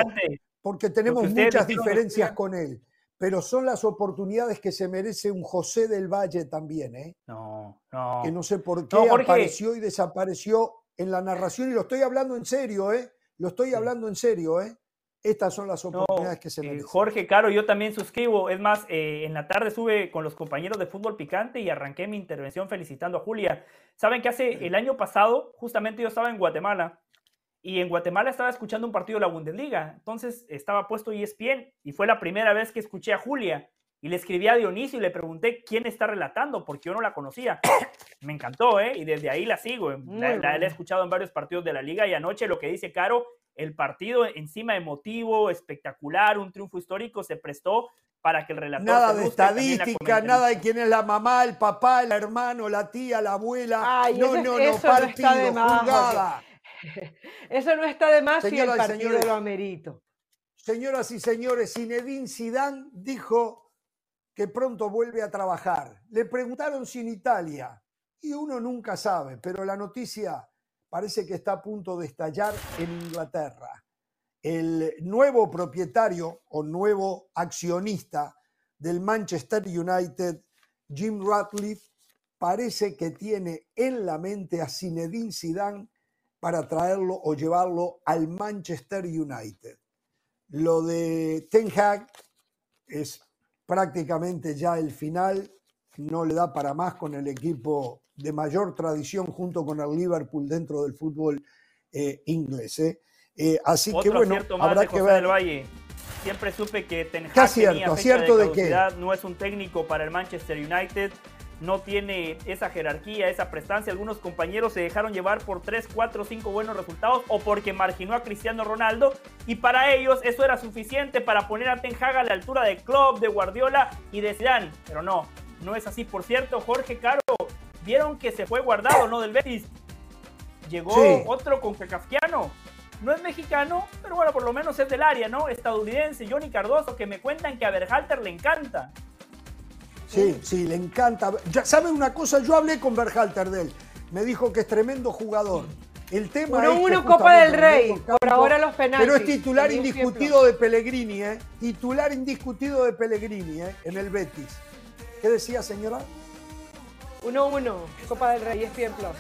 porque tenemos muchas diferencias con él, pero son las oportunidades que se merece un José del Valle también, ¿eh? No, no. Que no sé por qué apareció y desapareció en la narración, y lo estoy hablando en serio, ¿eh? Lo estoy hablando en serio, ¿eh? Estas son las oportunidades que se eh, merecen. Jorge Caro, yo también suscribo. Es más, eh, en la tarde estuve con los compañeros de fútbol picante y arranqué mi intervención felicitando a Julia. Saben que hace el año pasado, justamente yo estaba en Guatemala y en Guatemala estaba escuchando un partido de la Bundesliga. Entonces estaba puesto ESPN y fue la primera vez que escuché a Julia. Y le escribí a Dionisio y le pregunté quién está relatando, porque yo no la conocía. [coughs] Me encantó, ¿eh? Y desde ahí la sigo. La, la, he escuchado en varios partidos de la liga y anoche lo que dice Caro el partido encima emotivo, espectacular, un triunfo histórico, se prestó para que el relator... Nada de estadística, nada de quién es la mamá, el papá, el hermano, la tía, la abuela. no, no, no, partido, jugada. [laughs] Eso no está de más si el partido lo amerito. Señoras y señores, Zinedine Zidane dijo que pronto vuelve a trabajar. Le preguntaron si en Italia, y uno nunca sabe, pero la noticia parece que está a punto de estallar en Inglaterra. El nuevo propietario o nuevo accionista del Manchester United, Jim Ratcliffe, parece que tiene en la mente a Zinedine Zidane para traerlo o llevarlo al Manchester United. Lo de Ten Hag es prácticamente ya el final, no le da para más con el equipo de mayor tradición junto con el Liverpool dentro del fútbol eh, inglés. ¿eh? Eh, así que bueno, habrá que ver. Valle. Siempre supe que Ten Hag cierto, cierto de, que no es un técnico para el Manchester United, no tiene esa jerarquía, esa prestancia. Algunos compañeros se dejaron llevar por 3, 4, 5 buenos resultados o porque marginó a Cristiano Ronaldo y para ellos eso era suficiente para poner a Ten Hag a la altura de Klopp, de Guardiola y de Zidane. Pero no, no es así. Por cierto, Jorge Caro vieron que se fue guardado, ¿no? Del Betis. Llegó otro con Kafkiano. No es mexicano, pero bueno, por lo menos es del área, ¿no? Estadounidense, Johnny Cardoso, que me cuentan que a Berhalter le encanta. Sí, sí, le encanta. Ya, ¿Sabe una cosa? Yo hablé con Berhalter de él. Me dijo que es tremendo jugador. El tema uno, es uno Copa del Rey, por ahora los penales. Pero es titular indiscutido de Pellegrini, ¿eh? Titular indiscutido de Pellegrini, ¿eh? En el Betis. ¿Qué decía, señora? 1-1, Copa del Rey, es Plus.